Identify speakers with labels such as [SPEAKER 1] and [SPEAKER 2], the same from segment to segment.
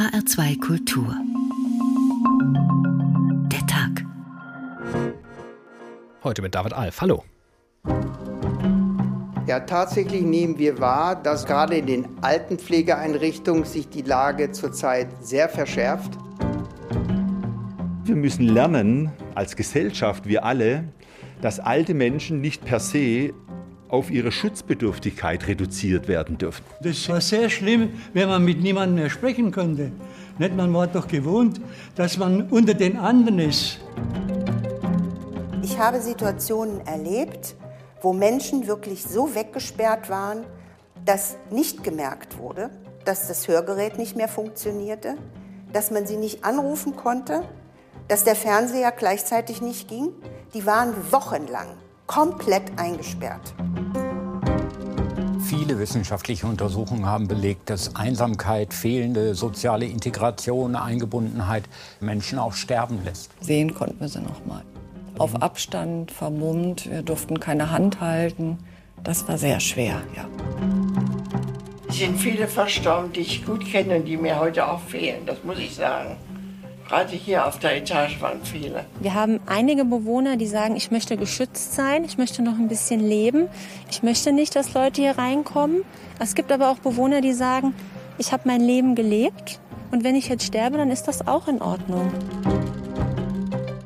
[SPEAKER 1] HR2 Kultur. Der Tag.
[SPEAKER 2] Heute mit David Alf. Hallo.
[SPEAKER 3] Ja, tatsächlich nehmen wir wahr, dass gerade in den Altenpflegeeinrichtungen sich die Lage zurzeit sehr verschärft.
[SPEAKER 4] Wir müssen lernen, als Gesellschaft, wir alle, dass alte Menschen nicht per se auf ihre Schutzbedürftigkeit reduziert werden dürfen.
[SPEAKER 5] Das war sehr schlimm, wenn man mit niemandem mehr sprechen konnte. Nicht? Man war doch gewohnt, dass man unter den anderen ist.
[SPEAKER 6] Ich habe Situationen erlebt, wo Menschen wirklich so weggesperrt waren, dass nicht gemerkt wurde, dass das Hörgerät nicht mehr funktionierte, dass man sie nicht anrufen konnte, dass der Fernseher gleichzeitig nicht ging. Die waren wochenlang komplett eingesperrt.
[SPEAKER 7] Viele wissenschaftliche Untersuchungen haben belegt, dass Einsamkeit, fehlende soziale Integration, Eingebundenheit Menschen auch sterben lässt.
[SPEAKER 8] Sehen konnten wir sie noch mal. Auf Abstand, vermummt, wir durften keine Hand halten. Das war sehr schwer, ja.
[SPEAKER 9] Es sind viele verstorben, die ich gut kenne und die mir heute auch fehlen, das muss ich sagen. Gerade hier auf der Etage waren viele.
[SPEAKER 10] Wir haben einige Bewohner, die sagen, ich möchte geschützt sein, ich möchte noch ein bisschen leben, ich möchte nicht, dass Leute hier reinkommen. Es gibt aber auch Bewohner, die sagen, ich habe mein Leben gelebt und wenn ich jetzt sterbe, dann ist das auch in Ordnung.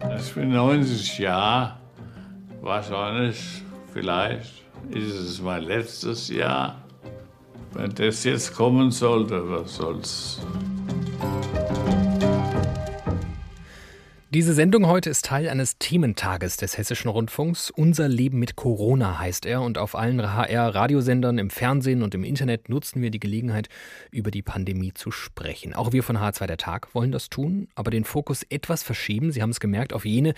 [SPEAKER 11] Das für 90 Jahre, wahrscheinlich, vielleicht ist es mein letztes Jahr. Wenn das jetzt kommen sollte, was soll's?
[SPEAKER 2] Diese Sendung heute ist Teil eines Thementages des Hessischen Rundfunks. Unser Leben mit Corona heißt er und auf allen HR-Radiosendern, im Fernsehen und im Internet nutzen wir die Gelegenheit, über die Pandemie zu sprechen. Auch wir von H2 der Tag wollen das tun, aber den Fokus etwas verschieben. Sie haben es gemerkt, auf jene,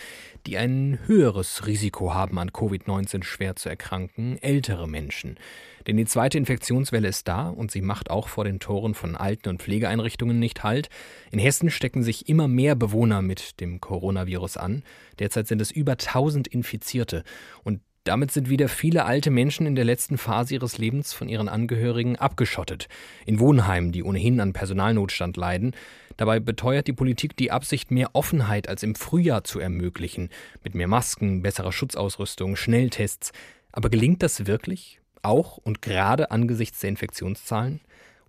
[SPEAKER 2] die ein höheres Risiko haben, an Covid-19 schwer zu erkranken, ältere Menschen. Denn die zweite Infektionswelle ist da und sie macht auch vor den Toren von Alten- und Pflegeeinrichtungen nicht Halt. In Hessen stecken sich immer mehr Bewohner mit dem Coronavirus an. Derzeit sind es über 1000 Infizierte. Und damit sind wieder viele alte Menschen in der letzten Phase ihres Lebens von ihren Angehörigen abgeschottet. In Wohnheimen, die ohnehin an Personalnotstand leiden. Dabei beteuert die Politik die Absicht, mehr Offenheit als im Frühjahr zu ermöglichen. Mit mehr Masken, besserer Schutzausrüstung, Schnelltests. Aber gelingt das wirklich? Auch und gerade angesichts der Infektionszahlen.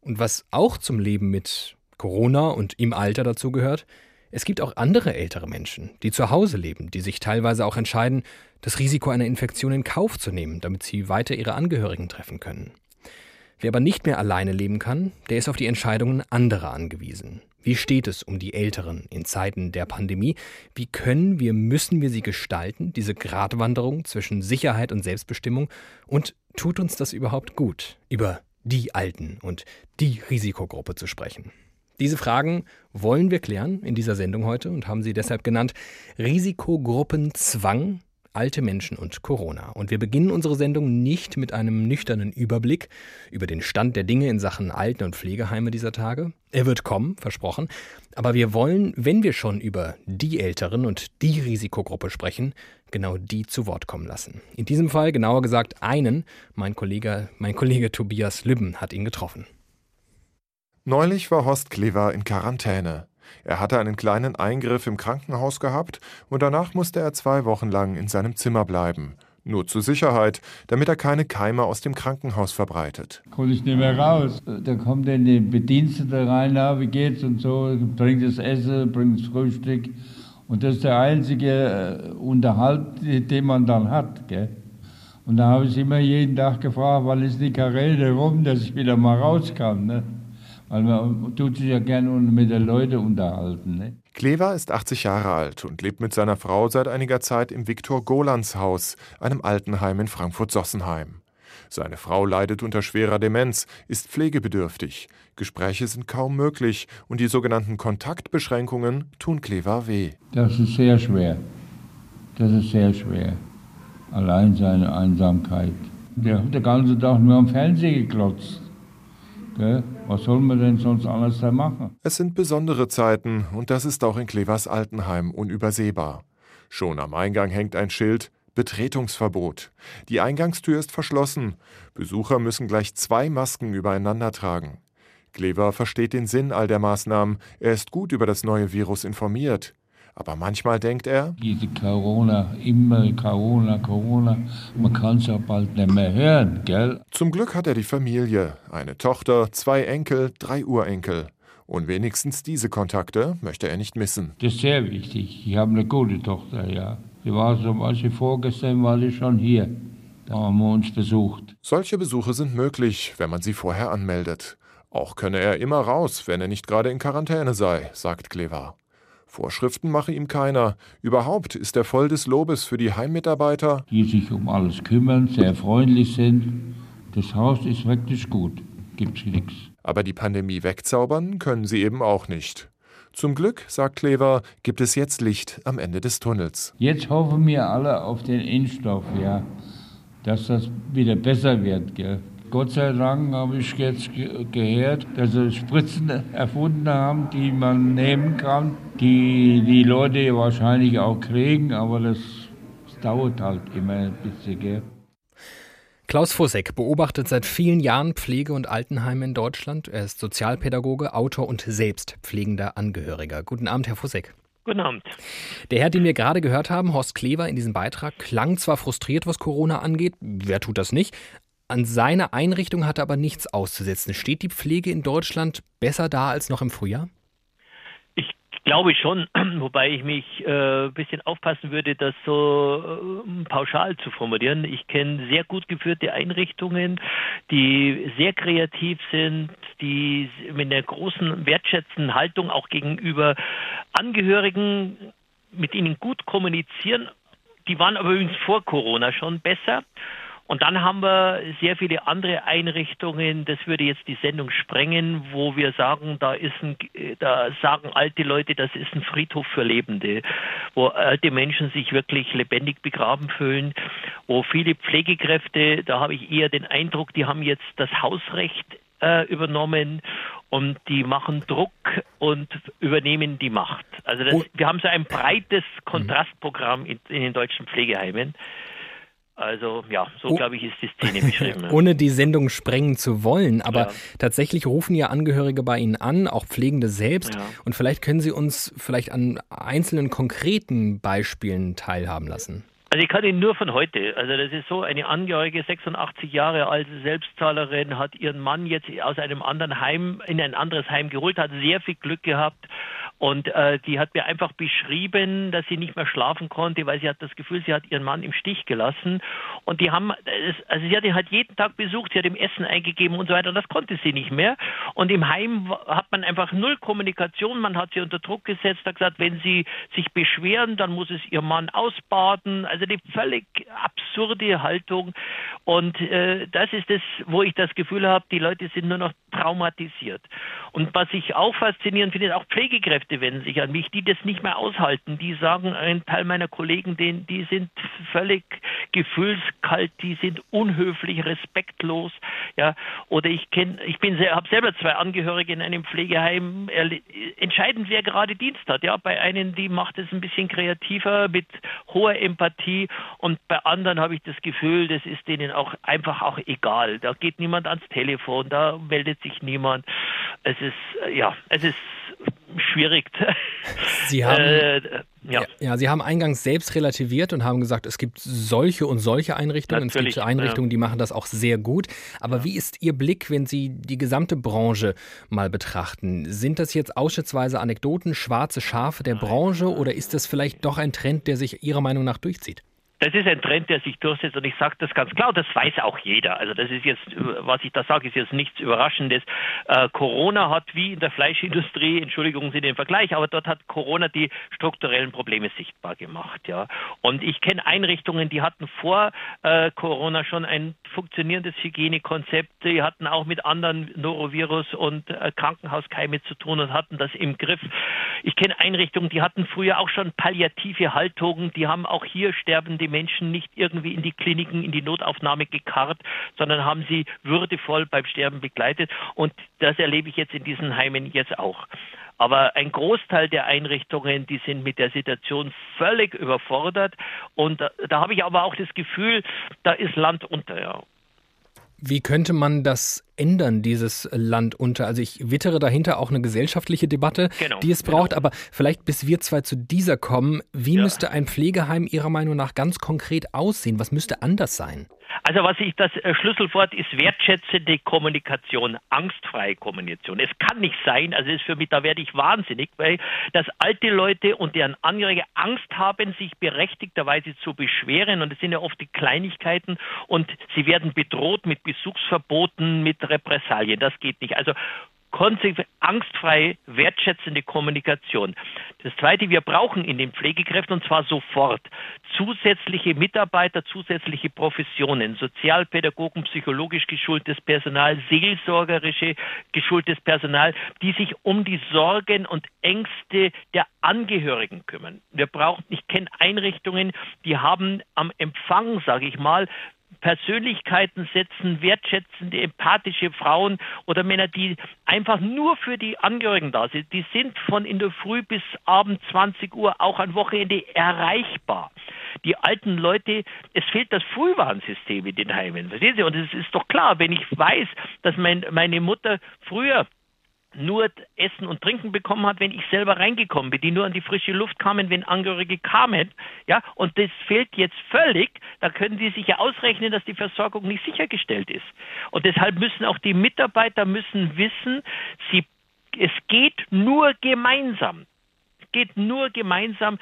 [SPEAKER 2] Und was auch zum Leben mit Corona und im Alter dazu gehört, es gibt auch andere ältere Menschen, die zu Hause leben, die sich teilweise auch entscheiden, das Risiko einer Infektion in Kauf zu nehmen, damit sie weiter ihre Angehörigen treffen können. Wer aber nicht mehr alleine leben kann, der ist auf die Entscheidungen anderer angewiesen. Wie steht es um die Älteren in Zeiten der Pandemie? Wie können wir, müssen wir sie gestalten, diese Gratwanderung zwischen Sicherheit und Selbstbestimmung? Und tut uns das überhaupt gut, über die Alten und die Risikogruppe zu sprechen? Diese Fragen wollen wir klären in dieser Sendung heute und haben sie deshalb genannt Risikogruppenzwang alte Menschen und Corona. Und wir beginnen unsere Sendung nicht mit einem nüchternen Überblick über den Stand der Dinge in Sachen Alten- und Pflegeheime dieser Tage. Er wird kommen, versprochen. Aber wir wollen, wenn wir schon über die Älteren und die Risikogruppe sprechen, genau die zu Wort kommen lassen. In diesem Fall genauer gesagt einen, mein Kollege, mein Kollege Tobias Lübben hat ihn getroffen.
[SPEAKER 12] Neulich war Horst Klever in Quarantäne. Er hatte einen kleinen Eingriff im Krankenhaus gehabt und danach musste er zwei Wochen lang in seinem Zimmer bleiben. Nur zur Sicherheit, damit er keine Keime aus dem Krankenhaus verbreitet.
[SPEAKER 5] Konnte ich nicht mehr raus. Da kommt dann der Bedienstete rein, na, wie geht's und so, bringt das Essen, bringt das Frühstück. Und das ist der einzige äh, Unterhalt, den man dann hat. Gell? Und da habe ich immer jeden Tag gefragt, wann ist die Karelle rum, dass ich wieder mal raus kann. Ne? Weil man tut sich ja gerne mit den Leuten unterhalten. Ne?
[SPEAKER 12] Klever ist 80 Jahre alt und lebt mit seiner Frau seit einiger Zeit im Viktor Golans Haus, einem Altenheim in Frankfurt-Sossenheim. Seine Frau leidet unter schwerer Demenz, ist pflegebedürftig. Gespräche sind kaum möglich und die sogenannten Kontaktbeschränkungen tun Klever weh.
[SPEAKER 5] Das ist sehr schwer. Das ist sehr schwer. Allein seine Einsamkeit. Der hat den ganzen Tag nur am Fernsehen geklotzt. Gell? Was soll man denn sonst alles da machen?
[SPEAKER 12] Es sind besondere Zeiten und das ist auch in Klevers Altenheim unübersehbar. Schon am Eingang hängt ein Schild Betretungsverbot. Die Eingangstür ist verschlossen. Besucher müssen gleich zwei Masken übereinander tragen. Klever versteht den Sinn all der Maßnahmen. Er ist gut über das neue Virus informiert. Aber manchmal denkt er,
[SPEAKER 5] diese Corona, immer Corona, Corona, man kann es ja bald nicht mehr hören, gell?
[SPEAKER 12] Zum Glück hat er die Familie, eine Tochter, zwei Enkel, drei Urenkel. Und wenigstens diese Kontakte möchte er nicht missen.
[SPEAKER 5] Das ist sehr wichtig. Ich habe eine gute Tochter, ja. Sie war zum Beispiel vorgestern, war sie schon hier. Da haben wir uns besucht.
[SPEAKER 12] Solche Besuche sind möglich, wenn man sie vorher anmeldet. Auch könne er immer raus, wenn er nicht gerade in Quarantäne sei, sagt Klever. Vorschriften mache ihm keiner. Überhaupt ist er voll des Lobes für die Heimmitarbeiter,
[SPEAKER 5] die sich um alles kümmern, sehr freundlich sind. Das Haus ist wirklich gut. Gibt's nichts.
[SPEAKER 12] Aber die Pandemie wegzaubern können sie eben auch nicht. Zum Glück, sagt Klever, gibt es jetzt Licht am Ende des Tunnels.
[SPEAKER 5] Jetzt hoffen wir alle auf den Impfstoff, ja, dass das wieder besser wird. Gell? Gott sei Dank habe ich jetzt gehört, dass sie Spritzen erfunden haben, die man nehmen kann, die die Leute wahrscheinlich auch kriegen, aber das, das dauert halt immer ein bisschen. Gell?
[SPEAKER 2] Klaus Fussek beobachtet seit vielen Jahren Pflege- und Altenheime in Deutschland. Er ist Sozialpädagoge, Autor und selbst pflegender Angehöriger. Guten Abend, Herr Fussek.
[SPEAKER 13] Guten Abend.
[SPEAKER 2] Der Herr, den wir gerade gehört haben, Horst Klever in diesem Beitrag, klang zwar frustriert, was Corona angeht, wer tut das nicht, an seine Einrichtung hat er aber nichts auszusetzen. Steht die Pflege in Deutschland besser da als noch im Frühjahr?
[SPEAKER 13] Ich glaube schon, wobei ich mich äh, ein bisschen aufpassen würde, das so äh, pauschal zu formulieren. Ich kenne sehr gut geführte Einrichtungen, die sehr kreativ sind, die mit einer großen wertschätzenden Haltung auch gegenüber Angehörigen mit ihnen gut kommunizieren. Die waren aber übrigens vor Corona schon besser. Und dann haben wir sehr viele andere Einrichtungen, das würde jetzt die Sendung sprengen, wo wir sagen, da ist ein, da sagen alte Leute, das ist ein Friedhof für Lebende, wo alte Menschen sich wirklich lebendig begraben fühlen, wo viele Pflegekräfte, da habe ich eher den Eindruck, die haben jetzt das Hausrecht äh, übernommen. Und die machen Druck und übernehmen die Macht. Also das, wir haben so ein breites Kontrastprogramm in, in den deutschen Pflegeheimen. Also ja, so oh. glaube ich, ist die Szene beschrieben.
[SPEAKER 2] Ohne die Sendung sprengen zu wollen, aber ja. tatsächlich rufen ja Angehörige bei Ihnen an, auch Pflegende selbst. Ja. Und vielleicht können Sie uns vielleicht an einzelnen konkreten Beispielen teilhaben lassen.
[SPEAKER 13] Also ich kann Ihnen nur von heute, also das ist so, eine Angehörige, 86 Jahre alte Selbstzahlerin, hat ihren Mann jetzt aus einem anderen Heim in ein anderes Heim geholt, hat sehr viel Glück gehabt und äh, die hat mir einfach beschrieben, dass sie nicht mehr schlafen konnte, weil sie hat das Gefühl, sie hat ihren Mann im Stich gelassen. Und die haben, also sie hat ihn halt jeden Tag besucht, sie hat ihm Essen eingegeben und so weiter. Und das konnte sie nicht mehr. Und im Heim hat man einfach null Kommunikation. Man hat sie unter Druck gesetzt, hat gesagt, wenn sie sich beschweren, dann muss es ihr Mann ausbaden. Also eine völlig absurde Haltung. Und äh, das ist es, wo ich das Gefühl habe, die Leute sind nur noch traumatisiert. Und was ich auch faszinierend finde, auch Pflegekräfte wenden sich an mich, die das nicht mehr aushalten. Die sagen, ein Teil meiner Kollegen, die, die sind völlig gefühlskalt, die sind unhöflich, respektlos. Ja, oder ich kenne, ich bin sehr, habe selber zwei Angehörige in einem Pflegeheim. Entscheidend, wer gerade Dienst hat. Ja, bei einen, die macht es ein bisschen kreativer mit hoher Empathie und bei anderen habe ich das Gefühl, das ist denen auch einfach auch egal. Da geht niemand ans Telefon, da meldet sich niemand. Es ist ja, es ist schwierig.
[SPEAKER 2] Sie haben, äh, ja. ja. Sie haben eingangs selbst relativiert und haben gesagt, es gibt solche und solche Einrichtungen. Natürlich, es gibt Einrichtungen, ja. die machen das auch sehr gut. Aber ja. wie ist Ihr Blick, wenn Sie die gesamte Branche mal betrachten? Sind das jetzt ausschnittsweise Anekdoten, schwarze Schafe der Branche oder ist das vielleicht doch ein Trend, der sich Ihrer Meinung nach durchzieht?
[SPEAKER 13] Das ist ein Trend, der sich durchsetzt und ich sage das ganz klar, das weiß auch jeder. Also das ist jetzt, was ich da sage, ist jetzt nichts Überraschendes. Äh, Corona hat wie in der Fleischindustrie, Entschuldigung Sie den Vergleich, aber dort hat Corona die strukturellen Probleme sichtbar gemacht. Ja. Und ich kenne Einrichtungen, die hatten vor äh, Corona schon ein funktionierendes Hygienekonzept, die hatten auch mit anderen Norovirus und äh, Krankenhauskeime zu tun und hatten das im Griff. Ich kenne Einrichtungen, die hatten früher auch schon palliative Haltungen, die haben auch hier sterbende die Menschen nicht irgendwie in die Kliniken, in die Notaufnahme gekarrt, sondern haben sie würdevoll beim Sterben begleitet. Und das erlebe ich jetzt in diesen Heimen jetzt auch. Aber ein Großteil der Einrichtungen, die sind mit der Situation völlig überfordert. Und da, da habe ich aber auch das Gefühl, da ist Land unter. Ja.
[SPEAKER 2] Wie könnte man das ändern, dieses Land unter? Also ich wittere dahinter auch eine gesellschaftliche Debatte, genau, die es braucht. Genau. Aber vielleicht bis wir zwei zu dieser kommen, wie ja. müsste ein Pflegeheim Ihrer Meinung nach ganz konkret aussehen? Was müsste anders sein?
[SPEAKER 13] Also was ich das äh, Schlüsselwort ist wertschätzende Kommunikation, angstfreie Kommunikation. Es kann nicht sein, also ist für mich, da werde ich wahnsinnig, weil dass alte Leute und deren Angehörige Angst haben, sich berechtigterweise zu beschweren und es sind ja oft die Kleinigkeiten und sie werden bedroht mit Besuchsverboten, mit Repressalien. Das geht nicht. Also konsequent, angstfreie, wertschätzende Kommunikation. Das Zweite, wir brauchen in den Pflegekräften und zwar sofort zusätzliche Mitarbeiter, zusätzliche Professionen, Sozialpädagogen, psychologisch geschultes Personal, seelsorgerische geschultes Personal, die sich um die Sorgen und Ängste der Angehörigen kümmern. Wir brauchen, ich kenne Einrichtungen, die haben am Empfang, sage ich mal, Persönlichkeiten setzen, wertschätzende, empathische Frauen oder Männer, die einfach nur für die Angehörigen da sind. Die sind von in der Früh bis abend 20 Uhr auch am Wochenende erreichbar. Die alten Leute, es fehlt das Frühwarnsystem in den Heimen. Verstehen Sie? Und es ist doch klar, wenn ich weiß, dass mein, meine Mutter früher nur Essen und Trinken bekommen hat, wenn ich selber reingekommen bin, die nur an die frische Luft kamen, wenn Angehörige kamen. Ja, und das fehlt jetzt völlig. Da können Sie sich ja ausrechnen, dass die Versorgung nicht sichergestellt ist. Und deshalb müssen auch die Mitarbeiter müssen wissen, sie, es geht nur gemeinsam. Es geht nur gemeinsam.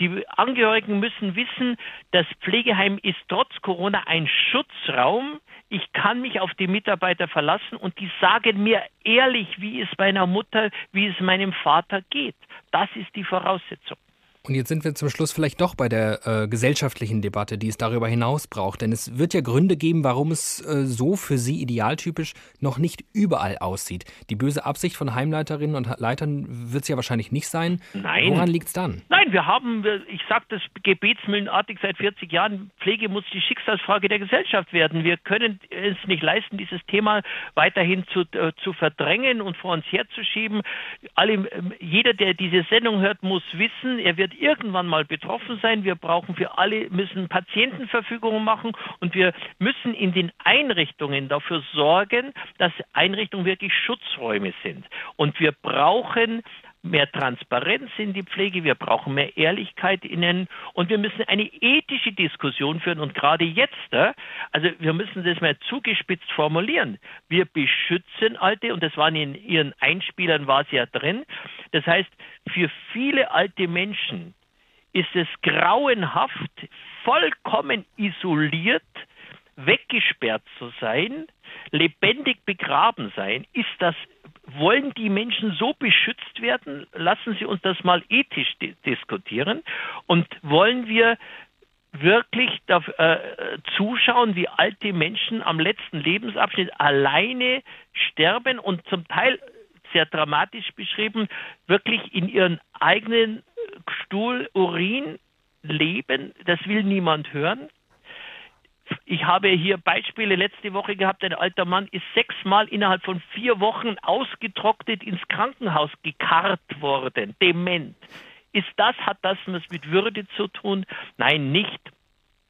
[SPEAKER 13] Die Angehörigen müssen wissen, das Pflegeheim ist trotz Corona ein Schutzraum. Ich kann mich auf die Mitarbeiter verlassen und die sagen mir ehrlich, wie es meiner Mutter, wie es meinem Vater geht. Das ist die Voraussetzung.
[SPEAKER 2] Und jetzt sind wir zum Schluss vielleicht doch bei der äh, gesellschaftlichen Debatte, die es darüber hinaus braucht. Denn es wird ja Gründe geben, warum es äh, so für Sie idealtypisch noch nicht überall aussieht. Die böse Absicht von Heimleiterinnen und Leitern wird es ja wahrscheinlich nicht sein.
[SPEAKER 13] Nein.
[SPEAKER 2] Woran liegt es dann?
[SPEAKER 13] Nein, wir haben, ich sage das gebetsmühlenartig seit 40 Jahren, Pflege muss die Schicksalsfrage der Gesellschaft werden. Wir können es nicht leisten, dieses Thema weiterhin zu, äh, zu verdrängen und vor uns herzuschieben. Alle, jeder, der diese Sendung hört, muss wissen, er wird wird irgendwann mal betroffen sein. Wir brauchen für alle, müssen Patientenverfügungen machen und wir müssen in den Einrichtungen dafür sorgen, dass Einrichtungen wirklich Schutzräume sind. Und wir brauchen mehr Transparenz in die Pflege, wir brauchen mehr Ehrlichkeit innen und wir müssen eine ethische Diskussion führen und gerade jetzt, äh, also wir müssen das mal zugespitzt formulieren. Wir beschützen Alte und das waren in Ihren Einspielern war es ja drin. Das heißt, für viele alte Menschen ist es grauenhaft, vollkommen isoliert, weggesperrt zu sein, lebendig begraben sein. Ist das wollen die Menschen so beschützt werden? Lassen Sie uns das mal ethisch diskutieren. Und wollen wir wirklich äh, zuschauen, wie alte Menschen am letzten Lebensabschnitt alleine sterben und zum Teil sehr dramatisch beschrieben, wirklich in ihren eigenen Stuhl, Urin leben. Das will niemand hören. Ich habe hier Beispiele letzte Woche gehabt. Ein alter Mann ist sechsmal innerhalb von vier Wochen ausgetrocknet ins Krankenhaus gekarrt worden. Dement. Ist das, hat das was mit Würde zu tun? Nein, nicht.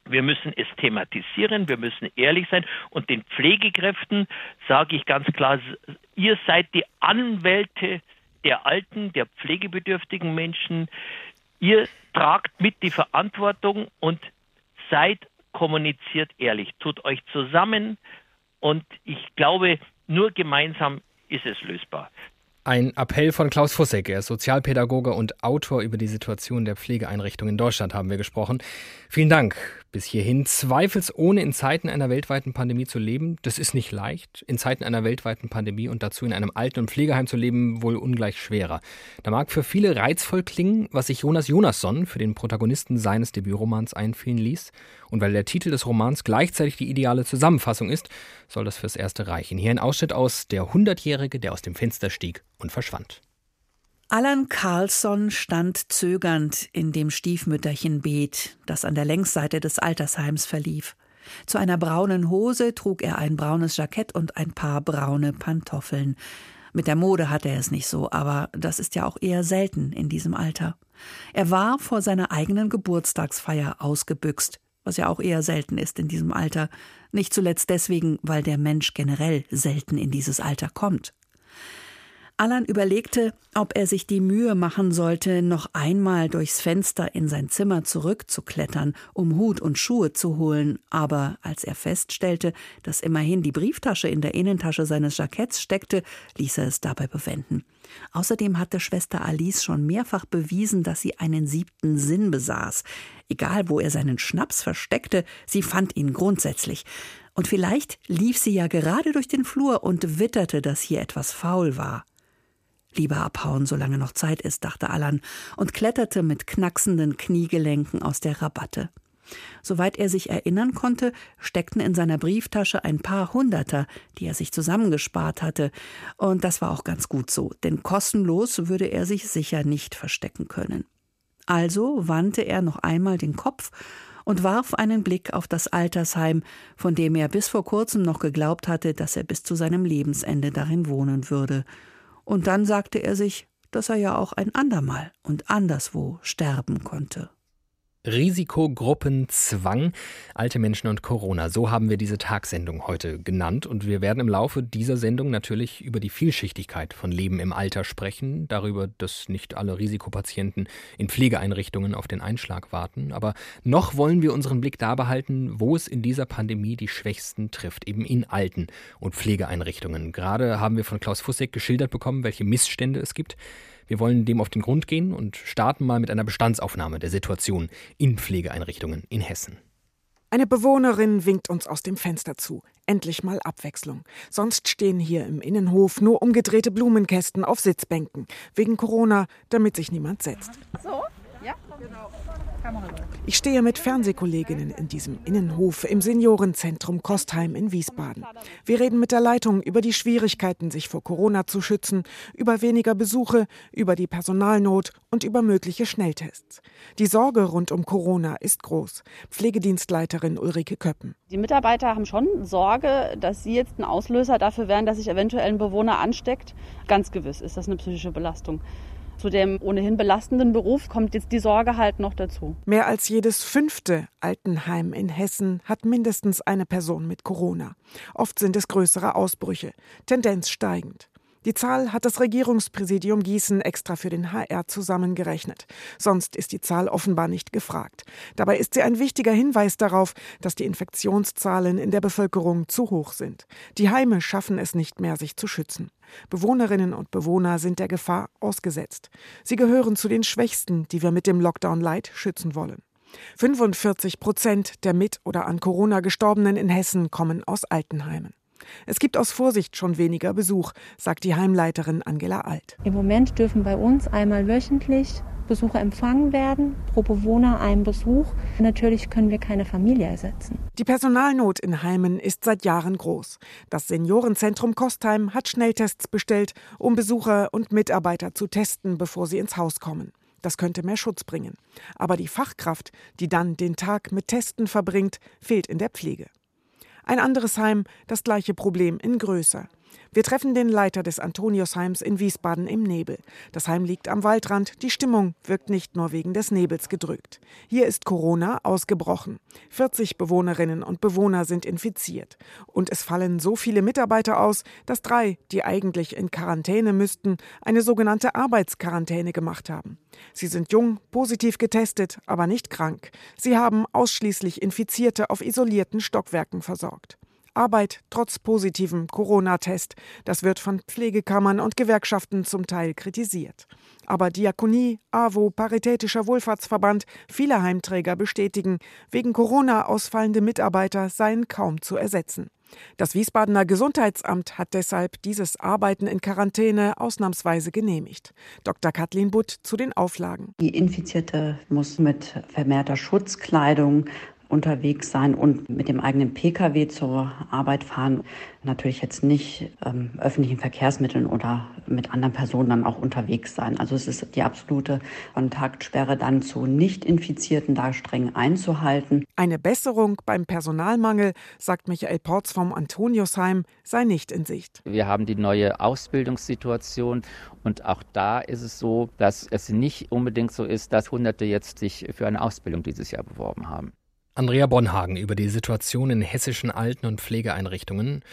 [SPEAKER 13] Wir müssen es thematisieren, wir müssen ehrlich sein und den Pflegekräften sage ich ganz klar, ihr seid die Anwälte der alten, der pflegebedürftigen Menschen. Ihr tragt mit die Verantwortung und seid kommuniziert ehrlich, tut euch zusammen und ich glaube, nur gemeinsam ist es lösbar.
[SPEAKER 2] Ein Appell von Klaus Fussek, er ist Sozialpädagoge und Autor über die Situation der Pflegeeinrichtungen in Deutschland, haben wir gesprochen. Vielen Dank bis hierhin. Zweifelsohne in Zeiten einer weltweiten Pandemie zu leben, das ist nicht leicht. In Zeiten einer weltweiten Pandemie und dazu in einem Alten- und Pflegeheim zu leben, wohl ungleich schwerer. Da mag für viele reizvoll klingen, was sich Jonas Jonasson für den Protagonisten seines Debütromans einfielen ließ. Und weil der Titel des Romans gleichzeitig die ideale Zusammenfassung ist, soll das fürs Erste reichen. Hier ein Ausschnitt aus Der Hundertjährige, der aus dem Fenster stieg und verschwand.
[SPEAKER 14] Alan Carlsson stand zögernd in dem Stiefmütterchenbeet, das an der Längsseite des Altersheims verlief. Zu einer braunen Hose trug er ein braunes Jackett und ein paar braune Pantoffeln. Mit der Mode hatte er es nicht so, aber das ist ja auch eher selten in diesem Alter. Er war vor seiner eigenen Geburtstagsfeier ausgebüxt, was ja auch eher selten ist in diesem Alter, nicht zuletzt deswegen, weil der Mensch generell selten in dieses Alter kommt. Alan überlegte, ob er sich die Mühe machen sollte, noch einmal durchs Fenster in sein Zimmer zurückzuklettern, um Hut und Schuhe zu holen, aber als er feststellte, dass immerhin die Brieftasche in der Innentasche seines Jacketts steckte, ließ er es dabei bewenden. Außerdem hatte Schwester Alice schon mehrfach bewiesen, dass sie einen siebten Sinn besaß. Egal, wo er seinen Schnaps versteckte, sie fand ihn grundsätzlich. Und vielleicht lief sie ja gerade durch den Flur und witterte, dass hier etwas faul war. Lieber abhauen, solange noch Zeit ist, dachte Allan und kletterte mit knacksenden Kniegelenken aus der Rabatte. Soweit er sich erinnern konnte, steckten in seiner Brieftasche ein paar Hunderter, die er sich zusammengespart hatte. Und das war auch ganz gut so, denn kostenlos würde er sich sicher nicht verstecken können. Also wandte er noch einmal den Kopf und warf einen Blick auf das Altersheim, von dem er bis vor kurzem noch geglaubt hatte, dass er bis zu seinem Lebensende darin wohnen würde. Und dann sagte er sich, dass er ja auch ein andermal und anderswo sterben konnte.
[SPEAKER 2] Risikogruppenzwang, alte Menschen und Corona. So haben wir diese Tagsendung heute genannt. Und wir werden im Laufe dieser Sendung natürlich über die Vielschichtigkeit von Leben im Alter sprechen, darüber, dass nicht alle Risikopatienten in Pflegeeinrichtungen auf den Einschlag warten. Aber noch wollen wir unseren Blick da behalten, wo es in dieser Pandemie die Schwächsten trifft, eben in Alten- und Pflegeeinrichtungen. Gerade haben wir von Klaus Fussek geschildert bekommen, welche Missstände es gibt. Wir wollen dem auf den Grund gehen und starten mal mit einer Bestandsaufnahme der Situation in Pflegeeinrichtungen in Hessen.
[SPEAKER 15] Eine Bewohnerin winkt uns aus dem Fenster zu. Endlich mal Abwechslung. Sonst stehen hier im Innenhof nur umgedrehte Blumenkästen auf Sitzbänken. Wegen Corona, damit sich niemand setzt. So? Ja, genau. Ich stehe mit Fernsehkolleginnen in diesem Innenhof im Seniorenzentrum Kostheim in Wiesbaden. Wir reden mit der Leitung über die Schwierigkeiten, sich vor Corona zu schützen, über weniger Besuche, über die Personalnot und über mögliche Schnelltests. Die Sorge rund um Corona ist groß. Pflegedienstleiterin Ulrike Köppen.
[SPEAKER 16] Die Mitarbeiter haben schon Sorge, dass sie jetzt ein Auslöser dafür wären, dass sich eventuell ein Bewohner ansteckt. Ganz gewiss ist das eine psychische Belastung. Zu dem ohnehin belastenden Beruf kommt jetzt die Sorge halt noch dazu.
[SPEAKER 15] Mehr als jedes fünfte Altenheim in Hessen hat mindestens eine Person mit Corona. Oft sind es größere Ausbrüche, Tendenz steigend. Die Zahl hat das Regierungspräsidium Gießen extra für den HR zusammengerechnet. Sonst ist die Zahl offenbar nicht gefragt. Dabei ist sie ein wichtiger Hinweis darauf, dass die Infektionszahlen in der Bevölkerung zu hoch sind. Die Heime schaffen es nicht mehr, sich zu schützen. Bewohnerinnen und Bewohner sind der Gefahr ausgesetzt. Sie gehören zu den Schwächsten, die wir mit dem Lockdown Light schützen wollen. 45 Prozent der mit oder an Corona Gestorbenen in Hessen kommen aus Altenheimen. Es gibt aus Vorsicht schon weniger Besuch, sagt die Heimleiterin Angela Alt.
[SPEAKER 10] Im Moment dürfen bei uns einmal wöchentlich Besucher empfangen werden, pro Bewohner ein Besuch. Natürlich können wir keine Familie ersetzen.
[SPEAKER 15] Die Personalnot in Heimen ist seit Jahren groß. Das Seniorenzentrum Kostheim hat Schnelltests bestellt, um Besucher und Mitarbeiter zu testen, bevor sie ins Haus kommen. Das könnte mehr Schutz bringen. Aber die Fachkraft, die dann den Tag mit Testen verbringt, fehlt in der Pflege. Ein anderes Heim, das gleiche Problem in größer. Wir treffen den Leiter des Antoniusheims in Wiesbaden im Nebel. Das Heim liegt am Waldrand. Die Stimmung wirkt nicht nur wegen des Nebels gedrückt. Hier ist Corona ausgebrochen. 40 Bewohnerinnen und Bewohner sind infiziert. Und es fallen so viele Mitarbeiter aus, dass drei, die eigentlich in Quarantäne müssten, eine sogenannte Arbeitsquarantäne gemacht haben. Sie sind jung, positiv getestet, aber nicht krank. Sie haben ausschließlich Infizierte auf isolierten Stockwerken versorgt. Arbeit trotz positivem Corona-Test. Das wird von Pflegekammern und Gewerkschaften zum Teil kritisiert. Aber Diakonie, AWO, Paritätischer Wohlfahrtsverband, viele Heimträger bestätigen, wegen Corona ausfallende Mitarbeiter seien kaum zu ersetzen. Das Wiesbadener Gesundheitsamt hat deshalb dieses Arbeiten in Quarantäne ausnahmsweise genehmigt. Dr. Kathleen Butt zu den Auflagen.
[SPEAKER 17] Die Infizierte muss mit vermehrter Schutzkleidung unterwegs sein und mit dem eigenen Pkw zur Arbeit fahren. Natürlich jetzt nicht ähm, öffentlichen Verkehrsmitteln oder mit anderen Personen dann auch unterwegs sein. Also es ist die absolute Kontaktsperre dann zu Nicht-Infizierten da streng einzuhalten.
[SPEAKER 15] Eine Besserung beim Personalmangel, sagt Michael Porz vom Antoniusheim, sei nicht in Sicht.
[SPEAKER 18] Wir haben die neue Ausbildungssituation und auch da ist es so, dass es nicht unbedingt so ist, dass Hunderte jetzt sich für eine Ausbildung dieses Jahr beworben haben.
[SPEAKER 2] Andrea Bonhagen über die Situation in hessischen Alten- und Pflegeeinrichtungen.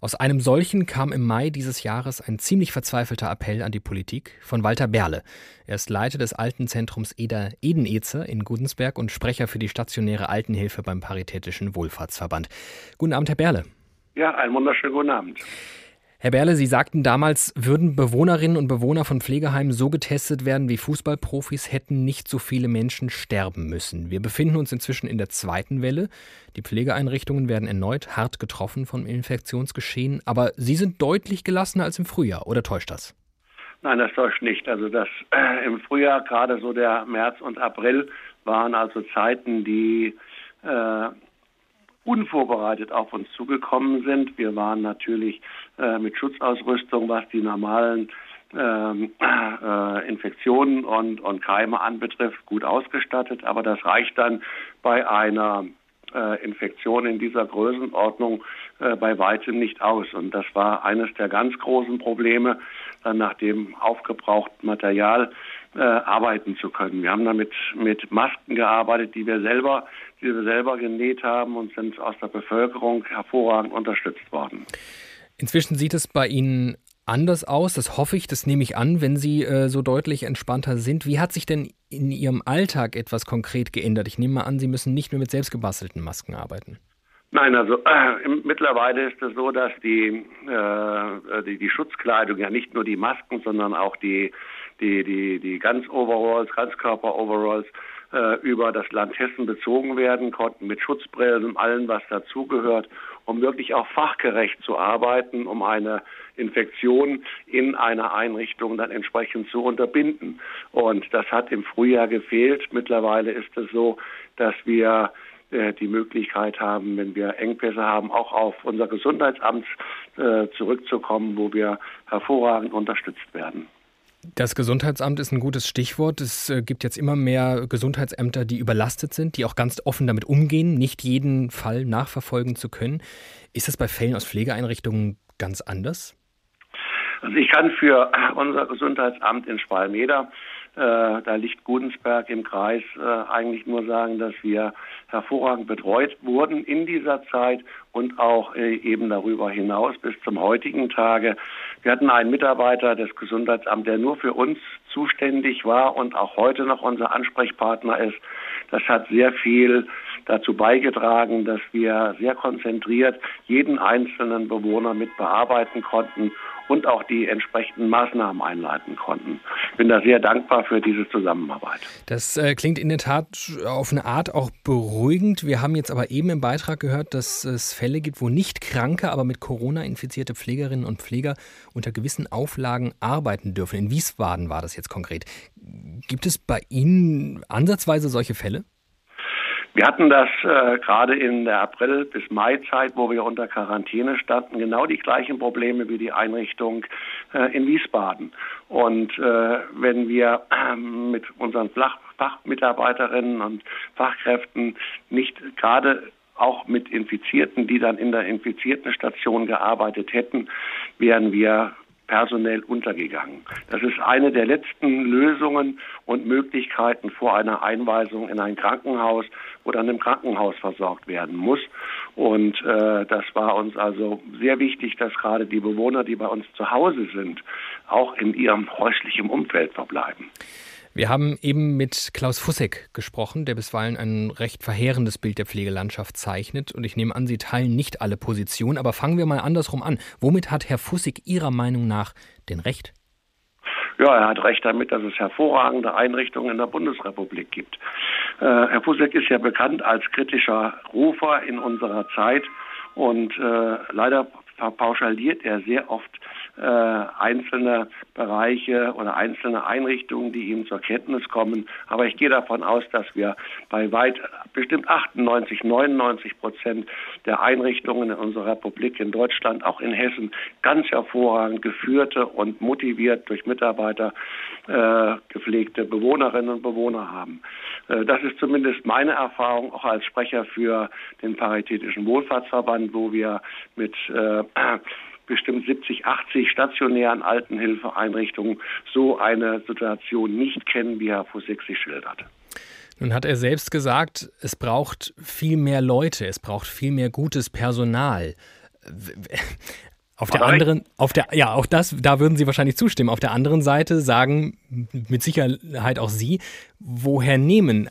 [SPEAKER 2] Aus einem solchen kam im Mai dieses Jahres ein ziemlich verzweifelter Appell an die Politik von Walter Berle. Er ist Leiter des Altenzentrums Eder Edeneze in Gudensberg und Sprecher für die stationäre Altenhilfe beim Paritätischen Wohlfahrtsverband. Guten Abend, Herr Berle.
[SPEAKER 19] Ja, einen wunderschönen guten Abend.
[SPEAKER 2] Herr Berle, Sie sagten damals, würden Bewohnerinnen und Bewohner von Pflegeheimen so getestet werden wie Fußballprofis, hätten nicht so viele Menschen sterben müssen. Wir befinden uns inzwischen in der zweiten Welle. Die Pflegeeinrichtungen werden erneut hart getroffen vom Infektionsgeschehen, aber Sie sind deutlich gelassener als im Frühjahr, oder täuscht das?
[SPEAKER 19] Nein, das täuscht nicht. Also das äh, im Frühjahr, gerade so der März und April, waren also Zeiten, die äh, unvorbereitet auf uns zugekommen sind. Wir waren natürlich äh, mit Schutzausrüstung, was die normalen ähm, äh, Infektionen und, und Keime anbetrifft, gut ausgestattet. Aber das reicht dann bei einer äh, Infektion in dieser Größenordnung äh, bei weitem nicht aus. Und das war eines der ganz großen Probleme, dann nach dem aufgebrauchten Material äh, arbeiten zu können. Wir haben damit mit Masken gearbeitet, die wir selber, die wir selber genäht haben und sind aus der Bevölkerung hervorragend unterstützt worden.
[SPEAKER 2] Inzwischen sieht es bei Ihnen anders aus. Das hoffe ich, das nehme ich an, wenn Sie äh, so deutlich entspannter sind. Wie hat sich denn in Ihrem Alltag etwas konkret geändert? Ich nehme mal an, Sie müssen nicht mehr mit selbstgebastelten Masken arbeiten.
[SPEAKER 19] Nein, also äh, mittlerweile ist es so, dass die, äh, die, die Schutzkleidung ja nicht nur die Masken, sondern auch die die die die ganz Overalls, Ganzkörper Overalls äh, über das Land Hessen bezogen werden konnten mit Schutzbrillen und allem, was dazugehört, um wirklich auch fachgerecht zu arbeiten, um eine Infektion in einer Einrichtung dann entsprechend zu unterbinden. Und das hat im Frühjahr gefehlt. Mittlerweile ist es so, dass wir äh, die Möglichkeit haben, wenn wir Engpässe haben, auch auf unser Gesundheitsamt äh, zurückzukommen, wo wir hervorragend unterstützt werden.
[SPEAKER 2] Das Gesundheitsamt ist ein gutes Stichwort. Es äh, gibt jetzt immer mehr Gesundheitsämter, die überlastet sind, die auch ganz offen damit umgehen, nicht jeden Fall nachverfolgen zu können. Ist das bei Fällen aus Pflegeeinrichtungen ganz anders?
[SPEAKER 19] Also ich kann für unser Gesundheitsamt in Spalmeda da liegt Gudensberg im Kreis äh, eigentlich nur sagen, dass wir hervorragend betreut wurden in dieser Zeit und auch äh, eben darüber hinaus bis zum heutigen Tage. Wir hatten einen Mitarbeiter des Gesundheitsamts, der nur für uns zuständig war und auch heute noch unser Ansprechpartner ist. Das hat sehr viel dazu beigetragen, dass wir sehr konzentriert jeden einzelnen Bewohner mit bearbeiten konnten und auch die entsprechenden Maßnahmen einleiten konnten. Ich bin da sehr dankbar für diese Zusammenarbeit.
[SPEAKER 2] Das äh, klingt in der Tat auf eine Art auch beruhigend. Wir haben jetzt aber eben im Beitrag gehört, dass es Fälle gibt, wo nicht kranke, aber mit Corona infizierte Pflegerinnen und Pfleger unter gewissen Auflagen arbeiten dürfen. In Wiesbaden war das jetzt konkret. Gibt es bei Ihnen ansatzweise solche Fälle?
[SPEAKER 19] Wir hatten das äh, gerade in der April- bis Mai-Zeit, wo wir unter Quarantäne standen, genau die gleichen Probleme wie die Einrichtung äh, in Wiesbaden. Und äh, wenn wir äh, mit unseren Flach Fachmitarbeiterinnen und Fachkräften nicht gerade auch mit Infizierten, die dann in der infizierten Station gearbeitet hätten, wären wir personell untergegangen. Das ist eine der letzten Lösungen und Möglichkeiten vor einer Einweisung in ein Krankenhaus, wo dann im Krankenhaus versorgt werden muss. Und äh, das war uns also sehr wichtig, dass gerade die Bewohner, die bei uns zu Hause sind, auch in ihrem häuslichen Umfeld verbleiben.
[SPEAKER 2] Wir haben eben mit Klaus Fussek gesprochen, der bisweilen ein recht verheerendes Bild der Pflegelandschaft zeichnet. Und ich nehme an, Sie teilen nicht alle Positionen. Aber fangen wir mal andersrum an. Womit hat Herr Fussek Ihrer Meinung nach denn recht?
[SPEAKER 19] Ja, er hat recht damit, dass es hervorragende Einrichtungen in der Bundesrepublik gibt. Äh, Herr Fussek ist ja bekannt als kritischer Rufer in unserer Zeit und äh, leider pauschaliert er sehr oft äh, einzelne Bereiche oder einzelne Einrichtungen, die ihm zur Kenntnis kommen. Aber ich gehe davon aus, dass wir bei weit bestimmt 98, 99 Prozent der Einrichtungen in unserer Republik, in Deutschland, auch in Hessen, ganz hervorragend geführte und motiviert durch Mitarbeiter äh, gepflegte Bewohnerinnen und Bewohner haben. Äh, das ist zumindest meine Erfahrung auch als Sprecher für den Paritätischen Wohlfahrtsverband, wo wir mit äh, bestimmt 70, 80 stationären Altenhilfeeinrichtungen so eine Situation nicht kennen, wie Herr Fusek sie schildert.
[SPEAKER 2] Nun hat er selbst gesagt, es braucht viel mehr Leute, es braucht viel mehr gutes Personal. Auf der anderen, auf der, ja, auch das, da würden Sie wahrscheinlich zustimmen. Auf der anderen Seite sagen mit Sicherheit auch Sie, woher nehmen?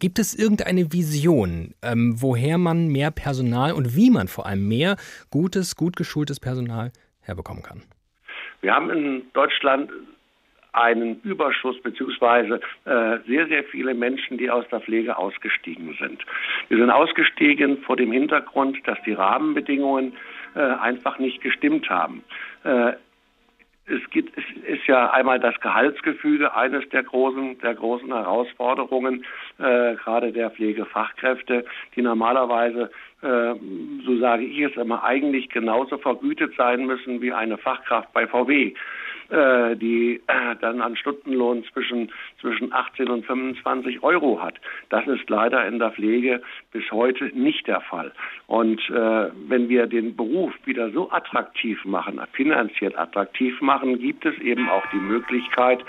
[SPEAKER 2] Gibt es irgendeine Vision, ähm, woher man mehr Personal und wie man vor allem mehr gutes, gut geschultes Personal herbekommen kann?
[SPEAKER 19] Wir haben in Deutschland einen Überschuss beziehungsweise äh, sehr, sehr viele Menschen, die aus der Pflege ausgestiegen sind. Wir sind ausgestiegen vor dem Hintergrund, dass die Rahmenbedingungen äh, einfach nicht gestimmt haben. Äh, es, gibt, es ist ja einmal das Gehaltsgefüge eines der großen, der großen Herausforderungen, äh, gerade der Pflegefachkräfte, die normalerweise, äh, so sage ich es immer, eigentlich genauso vergütet sein müssen wie eine Fachkraft bei VW. Äh, die äh, dann an Stundenlohn zwischen, zwischen 18 und 25 Euro hat. Das ist leider in der Pflege bis heute nicht der Fall. Und äh, wenn wir den Beruf wieder so attraktiv machen, finanziell attraktiv machen, gibt es eben auch die Möglichkeit,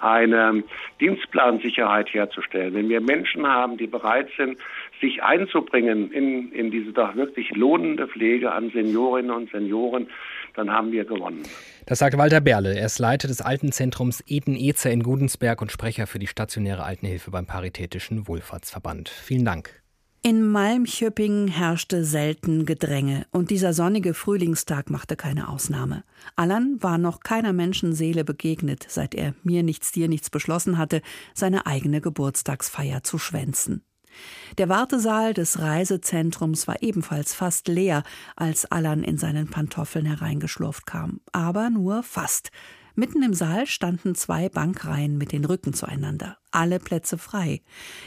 [SPEAKER 19] eine Dienstplansicherheit herzustellen. Wenn wir Menschen haben, die bereit sind, sich einzubringen in, in diese doch wirklich lohnende Pflege an Seniorinnen und Senioren, dann haben wir gewonnen.
[SPEAKER 2] Das sagt Walter Berle. Er ist Leiter des Altenzentrums Eden-Ezer in Gudensberg und Sprecher für die stationäre Altenhilfe beim Paritätischen Wohlfahrtsverband. Vielen Dank.
[SPEAKER 14] In Malmköping herrschte selten Gedränge und dieser sonnige Frühlingstag machte keine Ausnahme. Allan war noch keiner Menschenseele begegnet, seit er mir nichts dir nichts beschlossen hatte, seine eigene Geburtstagsfeier zu schwänzen. Der Wartesaal des Reisezentrums war ebenfalls fast leer, als Allan in seinen Pantoffeln hereingeschlurft kam. Aber nur fast. Mitten im Saal standen zwei Bankreihen mit den Rücken zueinander, alle Plätze frei.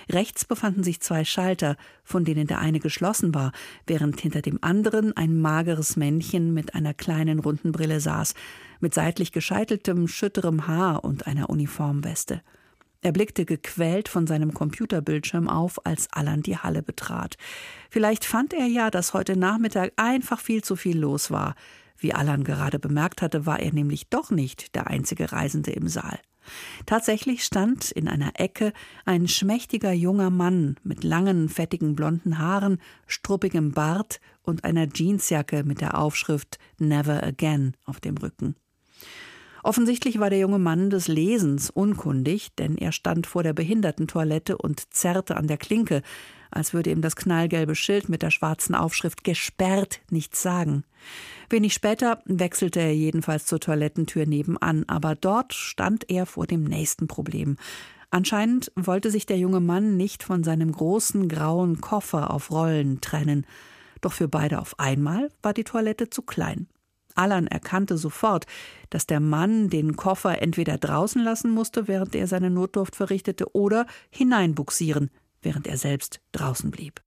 [SPEAKER 14] Rechts befanden sich zwei Schalter, von denen der eine geschlossen war, während hinter dem anderen ein mageres Männchen mit einer kleinen runden Brille saß, mit seitlich gescheiteltem, schütterem Haar und einer Uniformweste. Er blickte gequält von seinem Computerbildschirm auf, als Allan die Halle betrat. Vielleicht fand er ja, dass heute Nachmittag einfach viel zu viel los war. Wie Allan gerade bemerkt hatte, war er nämlich doch nicht der einzige Reisende im Saal. Tatsächlich stand in einer Ecke ein schmächtiger junger Mann mit langen, fettigen blonden Haaren, struppigem Bart und einer Jeansjacke mit der Aufschrift Never Again auf dem Rücken. Offensichtlich war der junge Mann des Lesens unkundig, denn er stand vor der Behindertentoilette und zerrte an der Klinke, als würde ihm das knallgelbe Schild mit der schwarzen Aufschrift gesperrt nichts sagen. Wenig später wechselte er jedenfalls zur Toilettentür nebenan, aber dort stand er vor dem nächsten Problem. Anscheinend wollte sich der junge Mann nicht von seinem großen grauen Koffer auf Rollen trennen. Doch für beide auf einmal war die Toilette zu klein. Allan erkannte sofort, dass der Mann den Koffer entweder draußen lassen musste, während er seine Notdurft verrichtete, oder hineinbuxieren, während er selbst draußen blieb.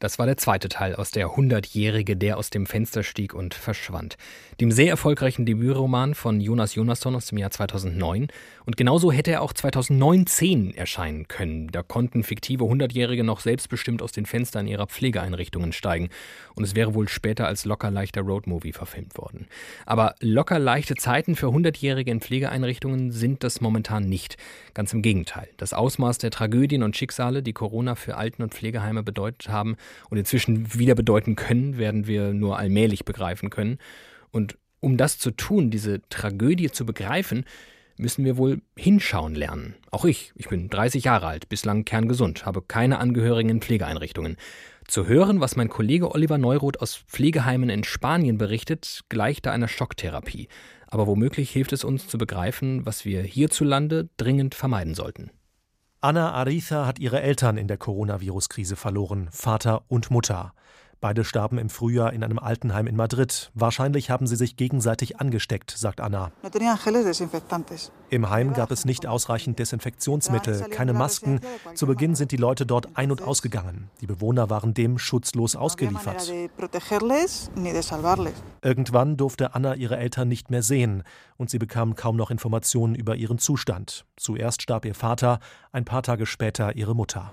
[SPEAKER 2] Das war der zweite Teil aus der Hundertjährige, der aus dem Fenster stieg und verschwand. Dem sehr erfolgreichen Debütroman von Jonas Jonasson aus dem Jahr 2009. Und genauso hätte er auch 2019 erscheinen können. Da konnten fiktive Hundertjährige noch selbstbestimmt aus den Fenstern ihrer Pflegeeinrichtungen steigen. Und es wäre wohl später als locker leichter Roadmovie verfilmt worden. Aber locker leichte Zeiten für Hundertjährige in Pflegeeinrichtungen sind das momentan nicht. Ganz im Gegenteil. Das Ausmaß der Tragödien und Schicksale, die Corona für Alten- und Pflegeheime bedeutet haben, und inzwischen wieder bedeuten können, werden wir nur allmählich begreifen können. Und um das zu tun, diese Tragödie zu begreifen, müssen wir wohl hinschauen lernen. Auch ich, ich bin 30 Jahre alt, bislang kerngesund, habe keine Angehörigen in Pflegeeinrichtungen. Zu hören, was mein Kollege Oliver Neuroth aus Pflegeheimen in Spanien berichtet, gleicht da einer Schocktherapie. Aber womöglich hilft es uns zu begreifen, was wir hierzulande dringend vermeiden sollten.
[SPEAKER 20] Anna Ariza hat ihre Eltern in der Coronavirus-Krise verloren, Vater und Mutter. Beide starben im Frühjahr in einem Altenheim in Madrid. Wahrscheinlich haben sie sich gegenseitig angesteckt, sagt Anna. Im Heim gab es nicht ausreichend Desinfektionsmittel, keine Masken. Zu Beginn sind die Leute dort ein- und ausgegangen. Die Bewohner waren dem schutzlos ausgeliefert. Irgendwann durfte Anna ihre Eltern nicht mehr sehen und sie bekam kaum noch Informationen über ihren Zustand. Zuerst starb ihr Vater, ein paar Tage später ihre Mutter.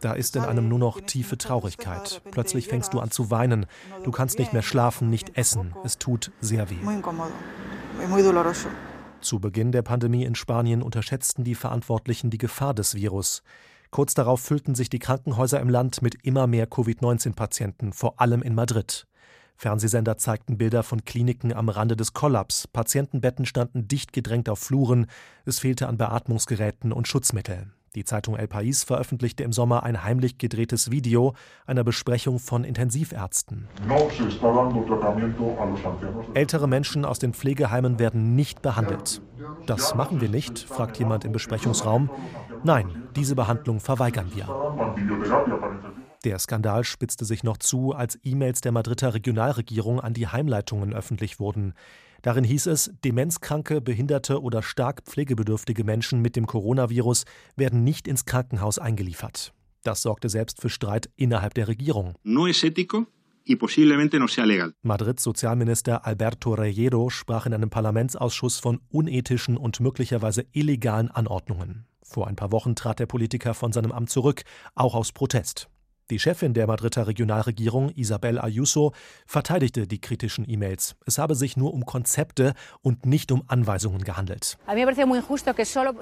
[SPEAKER 20] Da ist in einem nur noch tiefe Traurigkeit. Plötzlich fängst du an zu weinen. Du kannst nicht mehr schlafen, nicht essen. Es tut sehr weh. Zu Beginn der Pandemie in Spanien unterschätzten die Verantwortlichen die Gefahr des Virus. Kurz darauf füllten sich die Krankenhäuser im Land mit immer mehr Covid-19-Patienten, vor allem in Madrid. Fernsehsender zeigten Bilder von Kliniken am Rande des Kollaps. Patientenbetten standen dicht gedrängt auf Fluren. Es fehlte an Beatmungsgeräten und Schutzmitteln. Die Zeitung El País veröffentlichte im Sommer ein heimlich gedrehtes Video einer Besprechung von Intensivärzten. Ältere Menschen aus den Pflegeheimen werden nicht behandelt. Das machen wir nicht, fragt jemand im Besprechungsraum. Nein, diese Behandlung verweigern wir. Der Skandal spitzte sich noch zu, als E-Mails der Madrider Regionalregierung an die Heimleitungen öffentlich wurden. Darin hieß es, demenzkranke, behinderte oder stark pflegebedürftige Menschen mit dem Coronavirus werden nicht ins Krankenhaus eingeliefert. Das sorgte selbst für Streit innerhalb der Regierung. No es ético Madrids Sozialminister Alberto Reyero sprach in einem Parlamentsausschuss von unethischen und möglicherweise illegalen Anordnungen. Vor ein paar Wochen trat der Politiker von seinem Amt zurück, auch aus Protest. Die Chefin der Madrider Regionalregierung, Isabel Ayuso, verteidigte die kritischen E-Mails. Es habe sich nur um Konzepte und nicht um Anweisungen gehandelt.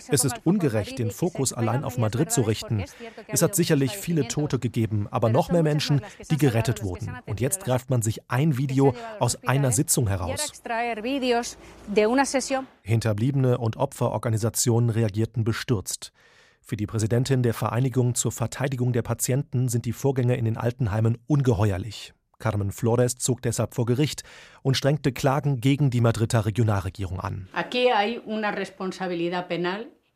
[SPEAKER 20] Es ist ungerecht, den Fokus allein auf Madrid zu richten. Es hat sicherlich viele Tote gegeben, aber noch mehr Menschen, die gerettet wurden. Und jetzt greift man sich ein Video aus einer Sitzung heraus. Hinterbliebene und Opferorganisationen reagierten bestürzt. Für die Präsidentin der Vereinigung zur Verteidigung der Patienten sind die Vorgänge in den Altenheimen ungeheuerlich. Carmen Flores zog deshalb vor Gericht und strengte Klagen gegen die Madrider Regionalregierung an.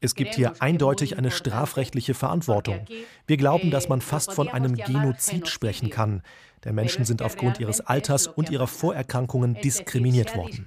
[SPEAKER 20] Es gibt hier eindeutig eine strafrechtliche Verantwortung. Wir glauben, dass man fast von einem Genozid sprechen kann. Denn Menschen sind aufgrund ihres Alters und ihrer Vorerkrankungen diskriminiert worden.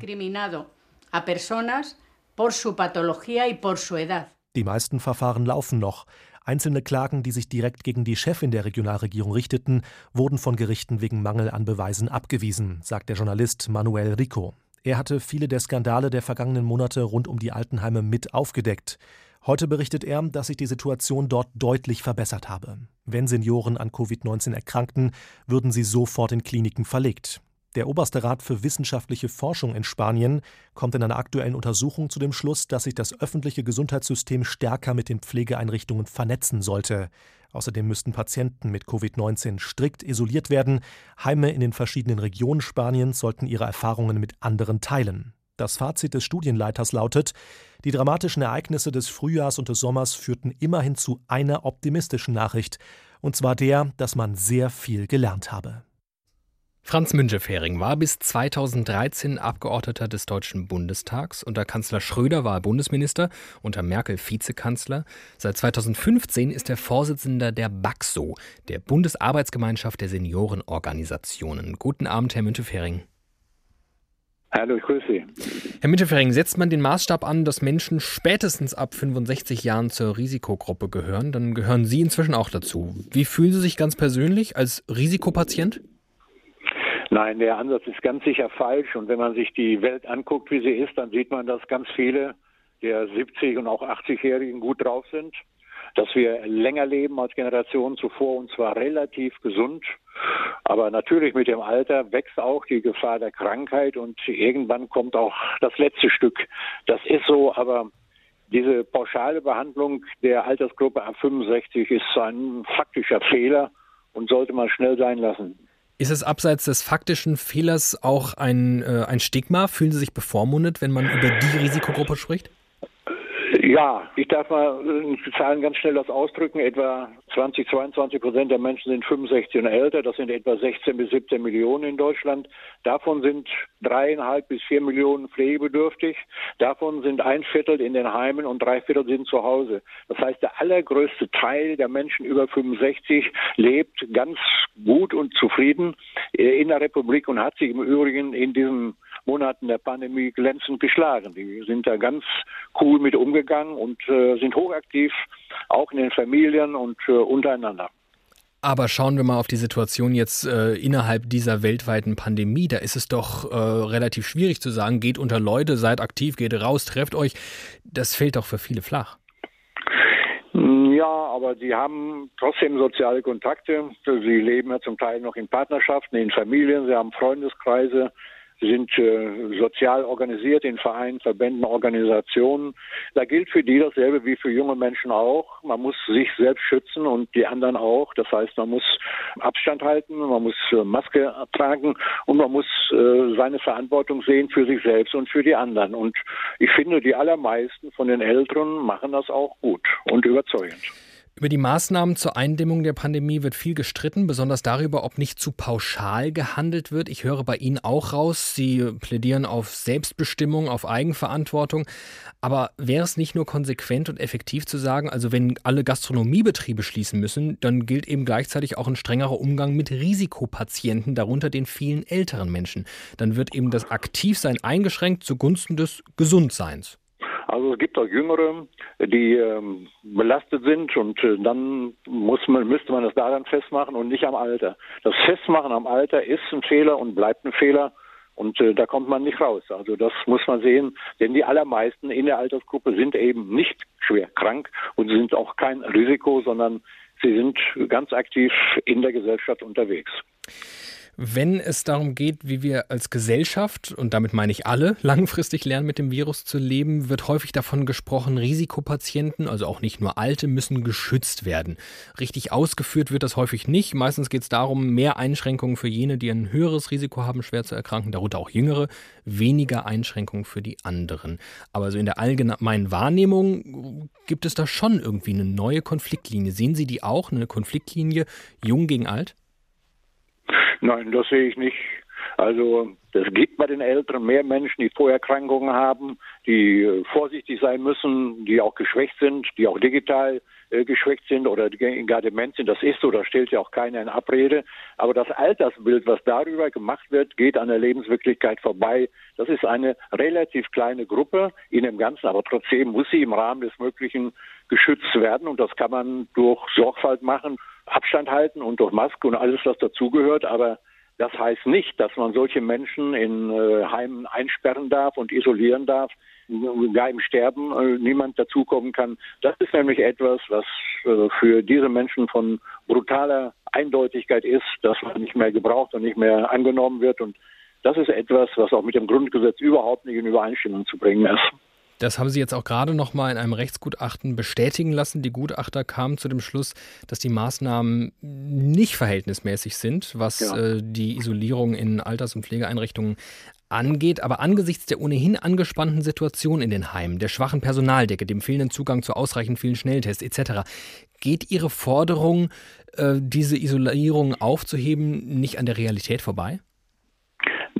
[SPEAKER 20] Die meisten Verfahren laufen noch. Einzelne Klagen, die sich direkt gegen die Chefin der Regionalregierung richteten, wurden von Gerichten wegen Mangel an Beweisen abgewiesen, sagt der Journalist Manuel Rico. Er hatte viele der Skandale der vergangenen Monate rund um die Altenheime mit aufgedeckt. Heute berichtet er, dass sich die Situation dort deutlich verbessert habe. Wenn Senioren an Covid-19 erkrankten, würden sie sofort in Kliniken verlegt. Der Oberste Rat für wissenschaftliche Forschung in Spanien kommt in einer aktuellen Untersuchung zu dem Schluss, dass sich das öffentliche Gesundheitssystem stärker mit den Pflegeeinrichtungen vernetzen sollte. Außerdem müssten Patienten mit Covid-19 strikt isoliert werden. Heime in den verschiedenen Regionen Spaniens sollten ihre Erfahrungen mit anderen teilen. Das Fazit des Studienleiters lautet, die dramatischen Ereignisse des Frühjahrs und des Sommers führten immerhin zu einer optimistischen Nachricht, und zwar der, dass man sehr viel gelernt habe.
[SPEAKER 2] Franz Müntefering war bis 2013 Abgeordneter des Deutschen Bundestags. Unter Kanzler Schröder war er Bundesminister, unter Merkel Vizekanzler. Seit 2015 ist er Vorsitzender der BAXO, der Bundesarbeitsgemeinschaft der Seniorenorganisationen. Guten Abend, Herr Müntefering.
[SPEAKER 21] Hallo, ich grüße Sie.
[SPEAKER 2] Herr Müntefering, setzt man den Maßstab an, dass Menschen spätestens ab 65 Jahren zur Risikogruppe gehören, dann gehören Sie inzwischen auch dazu. Wie fühlen Sie sich ganz persönlich als Risikopatient?
[SPEAKER 21] Nein, der Ansatz ist ganz sicher falsch. Und wenn man sich die Welt anguckt, wie sie ist, dann sieht man, dass ganz viele der 70- und auch 80-Jährigen gut drauf sind, dass wir länger leben als Generationen zuvor und zwar relativ gesund. Aber natürlich mit dem Alter wächst auch die Gefahr der Krankheit und irgendwann kommt auch das letzte Stück. Das ist so, aber diese pauschale Behandlung der Altersgruppe ab 65 ist ein faktischer Fehler und sollte man schnell sein lassen.
[SPEAKER 2] Ist es abseits des faktischen Fehlers auch ein, äh, ein Stigma? Fühlen Sie sich bevormundet, wenn man über die Risikogruppe spricht?
[SPEAKER 21] Ja, ich darf mal in Zahlen ganz schnell das ausdrücken. Etwa 20, 22 Prozent der Menschen sind 65 und älter. Das sind etwa 16 bis 17 Millionen in Deutschland. Davon sind dreieinhalb bis vier Millionen pflegebedürftig. Davon sind ein Viertel in den Heimen und drei Viertel sind zu Hause. Das heißt, der allergrößte Teil der Menschen über 65 lebt ganz gut und zufrieden in der Republik und hat sich im Übrigen in diesen Monaten der Pandemie glänzend geschlagen. Die sind da ganz cool mit umgegangen und äh, sind hochaktiv, auch in den Familien und äh, untereinander.
[SPEAKER 2] Aber schauen wir mal auf die Situation jetzt äh, innerhalb dieser weltweiten Pandemie. Da ist es doch äh, relativ schwierig zu sagen, geht unter Leute, seid aktiv, geht raus, trefft euch. Das fällt doch für viele flach.
[SPEAKER 21] Ja, aber sie haben trotzdem soziale Kontakte. Sie leben ja zum Teil noch in Partnerschaften, in Familien, sie haben Freundeskreise. Sind äh, sozial organisiert in Vereinen, Verbänden, Organisationen. Da gilt für die dasselbe wie für junge Menschen auch. Man muss sich selbst schützen und die anderen auch. Das heißt, man muss Abstand halten, man muss äh, Maske tragen und man muss äh, seine Verantwortung sehen für sich selbst und für die anderen. Und ich finde, die allermeisten von den Älteren machen das auch gut und überzeugend.
[SPEAKER 2] Über die Maßnahmen zur Eindämmung der Pandemie wird viel gestritten, besonders darüber, ob nicht zu pauschal gehandelt wird. Ich höre bei Ihnen auch raus, Sie plädieren auf Selbstbestimmung, auf Eigenverantwortung. Aber wäre es nicht nur konsequent und effektiv zu sagen, also wenn alle Gastronomiebetriebe schließen müssen, dann gilt eben gleichzeitig auch ein strengerer Umgang mit Risikopatienten, darunter den vielen älteren Menschen. Dann wird eben das Aktivsein eingeschränkt zugunsten des Gesundseins.
[SPEAKER 21] Also es gibt auch Jüngere, die ähm, belastet sind und äh, dann muss man, müsste man das daran festmachen und nicht am Alter. Das Festmachen am Alter ist ein Fehler und bleibt ein Fehler und äh, da kommt man nicht raus. Also das muss man sehen, denn die allermeisten in der Altersgruppe sind eben nicht schwer krank und sind auch kein Risiko, sondern sie sind ganz aktiv in der Gesellschaft unterwegs.
[SPEAKER 2] Wenn es darum geht, wie wir als Gesellschaft, und damit meine ich alle, langfristig lernen, mit dem Virus zu leben, wird häufig davon gesprochen, Risikopatienten, also auch nicht nur Alte, müssen geschützt werden. Richtig ausgeführt wird das häufig nicht. Meistens geht es darum, mehr Einschränkungen für jene, die ein höheres Risiko haben, schwer zu erkranken, darunter auch Jüngere, weniger Einschränkungen für die anderen. Aber so in der allgemeinen Wahrnehmung gibt es da schon irgendwie eine neue Konfliktlinie. Sehen Sie die auch, eine Konfliktlinie jung gegen alt?
[SPEAKER 21] Nein, das sehe ich nicht. Also es gibt bei den Älteren mehr Menschen, die Vorerkrankungen haben, die äh, vorsichtig sein müssen, die auch geschwächt sind, die auch digital äh, geschwächt sind oder gar dement sind. Das ist so, da stellt ja auch keiner in Abrede. Aber das Altersbild, was darüber gemacht wird, geht an der Lebenswirklichkeit vorbei. Das ist eine relativ kleine Gruppe in dem Ganzen, aber trotzdem muss sie im Rahmen des Möglichen geschützt werden und das kann man durch Sorgfalt machen Abstand halten und durch Maske und alles, was dazugehört. Aber das heißt nicht, dass man solche Menschen in äh, Heimen einsperren darf und isolieren darf, gar im Sterben äh, niemand dazukommen kann. Das ist nämlich etwas, was äh, für diese Menschen von brutaler Eindeutigkeit ist, dass man nicht mehr gebraucht und nicht mehr angenommen wird. Und das ist etwas, was auch mit dem Grundgesetz überhaupt nicht in Übereinstimmung zu bringen ist.
[SPEAKER 2] Das haben Sie jetzt auch gerade noch mal in einem Rechtsgutachten bestätigen lassen. Die Gutachter kamen zu dem Schluss, dass die Maßnahmen nicht verhältnismäßig sind, was ja. äh, die Isolierung in Alters- und Pflegeeinrichtungen angeht. Aber angesichts der ohnehin angespannten Situation in den Heimen, der schwachen Personaldecke, dem fehlenden Zugang zu ausreichend vielen Schnelltests etc., geht Ihre Forderung, äh, diese Isolierung aufzuheben, nicht an der Realität vorbei?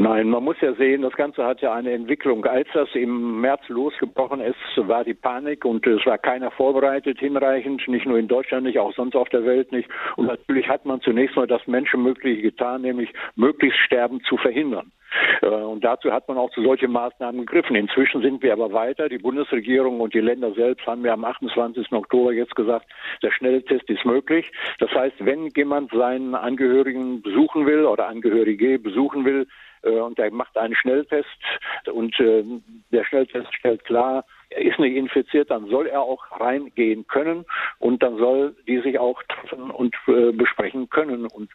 [SPEAKER 21] Nein, man muss ja sehen, das Ganze hat ja eine Entwicklung. Als das im März losgebrochen ist, war die Panik und es war keiner vorbereitet hinreichend, nicht nur in Deutschland nicht, auch sonst auf der Welt nicht. Und natürlich hat man zunächst mal das Menschenmögliche getan, nämlich möglichst Sterben zu verhindern. Äh, und dazu hat man auch zu solchen Maßnahmen gegriffen. Inzwischen sind wir aber weiter. Die Bundesregierung und die Länder selbst haben ja am 28. Oktober jetzt gesagt, der Schnelltest ist möglich. Das heißt, wenn jemand seinen Angehörigen besuchen will oder Angehörige besuchen will, und der macht einen Schnelltest und äh, der Schnelltest stellt klar, er ist nicht infiziert, dann soll er auch reingehen können und dann soll die sich auch treffen und äh, besprechen können. Und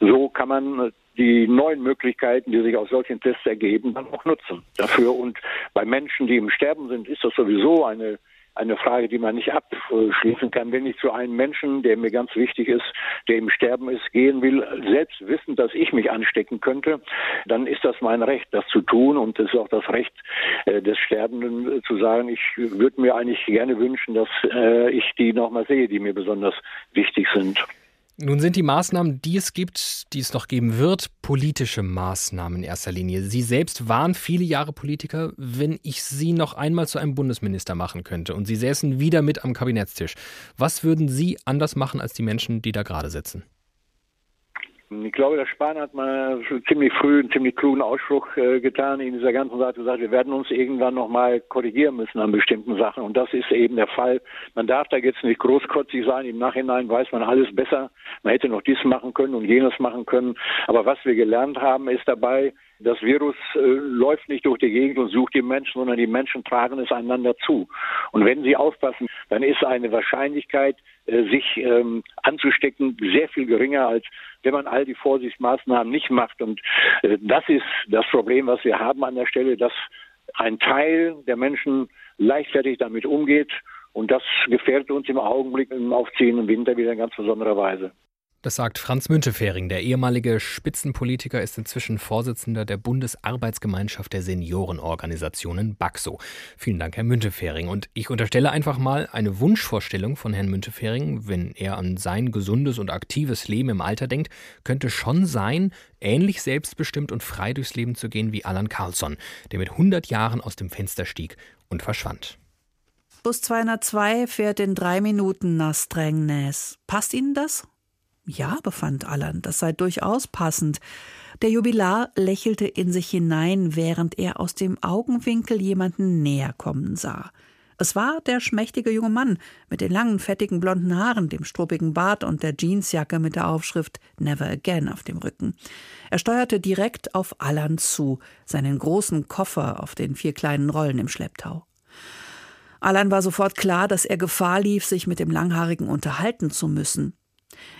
[SPEAKER 21] so kann man die neuen Möglichkeiten, die sich aus solchen Tests ergeben, dann auch nutzen dafür. Und bei Menschen, die im Sterben sind, ist das sowieso eine eine Frage, die man nicht abschließen kann. Wenn ich zu einem Menschen, der mir ganz wichtig ist, der im Sterben ist, gehen will, selbst wissen, dass ich mich anstecken könnte, dann ist das mein Recht, das zu tun. Und es ist auch das Recht äh, des Sterbenden zu sagen, ich würde mir eigentlich gerne wünschen, dass äh, ich die nochmal sehe, die mir besonders wichtig sind.
[SPEAKER 2] Nun sind die Maßnahmen, die es gibt, die es noch geben wird, politische Maßnahmen in erster Linie. Sie selbst waren viele Jahre Politiker. Wenn ich Sie noch einmal zu einem Bundesminister machen könnte und Sie säßen wieder mit am Kabinettstisch, was würden Sie anders machen als die Menschen, die da gerade sitzen?
[SPEAKER 21] Ich glaube, der Spahn hat mal ziemlich früh einen ziemlich klugen Ausspruch äh, getan in dieser ganzen Sache gesagt, wir werden uns irgendwann nochmal korrigieren müssen an bestimmten Sachen. Und das ist eben der Fall. Man darf da jetzt nicht großkotzig sein. Im Nachhinein weiß man alles besser. Man hätte noch dies machen können und jenes machen können. Aber was wir gelernt haben, ist dabei, Das Virus äh, läuft nicht durch die Gegend und sucht die Menschen, sondern die Menschen tragen es einander zu. Und wenn sie aufpassen, dann ist eine Wahrscheinlichkeit, äh, sich ähm, anzustecken, sehr viel geringer, als wenn man all die Vorsichtsmaßnahmen nicht macht. Und äh, das ist das Problem, was wir haben an der Stelle, dass ein Teil der Menschen leichtfertig damit umgeht. Und das gefährdet uns im Augenblick im aufziehenden Winter wieder in ganz besonderer Weise.
[SPEAKER 2] Das sagt Franz Müntefering. Der ehemalige Spitzenpolitiker ist inzwischen Vorsitzender der Bundesarbeitsgemeinschaft der Seniorenorganisationen BAXO. Vielen Dank, Herr Müntefering. Und ich unterstelle einfach mal eine Wunschvorstellung von Herrn Müntefering, wenn er an sein gesundes und aktives Leben im Alter denkt, könnte schon sein, ähnlich selbstbestimmt und frei durchs Leben zu gehen wie Alan Carlson, der mit 100 Jahren aus dem Fenster stieg und verschwand.
[SPEAKER 14] Bus 202 fährt in drei Minuten nach Strängnäs. Passt Ihnen das? Ja, befand Allan, das sei durchaus passend. Der Jubilar lächelte in sich hinein, während er aus dem Augenwinkel jemanden näher kommen sah. Es war der schmächtige junge Mann mit den langen, fettigen blonden Haaren, dem struppigen Bart und der Jeansjacke mit der Aufschrift Never Again auf dem Rücken. Er steuerte direkt auf Allan zu, seinen großen Koffer auf den vier kleinen Rollen im Schlepptau. Allan war sofort klar, dass er Gefahr lief, sich mit dem Langhaarigen unterhalten zu müssen.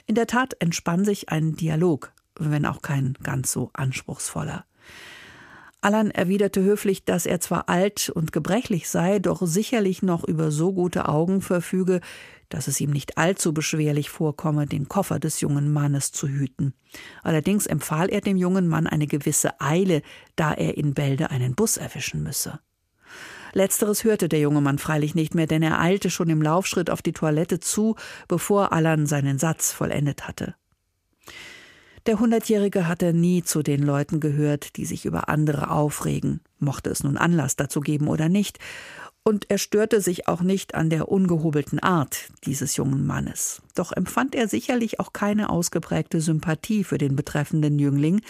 [SPEAKER 14] In der Tat entspann sich ein Dialog, wenn auch kein ganz so anspruchsvoller. Allan erwiderte höflich, dass er zwar alt und gebrechlich sei, doch sicherlich noch über so gute Augen verfüge, dass es ihm nicht allzu beschwerlich vorkomme, den Koffer des jungen Mannes zu hüten. Allerdings empfahl er dem jungen Mann eine gewisse Eile, da er in Bälde einen Bus erwischen müsse. Letzteres hörte der junge Mann freilich nicht mehr, denn er eilte schon im Laufschritt auf die Toilette zu, bevor Allan seinen Satz vollendet hatte. Der Hundertjährige hatte nie zu den Leuten gehört, die sich über andere aufregen, mochte es nun Anlass dazu geben oder nicht, und er störte sich auch nicht an der ungehobelten Art dieses jungen Mannes. Doch empfand er sicherlich auch keine ausgeprägte Sympathie für den betreffenden Jüngling,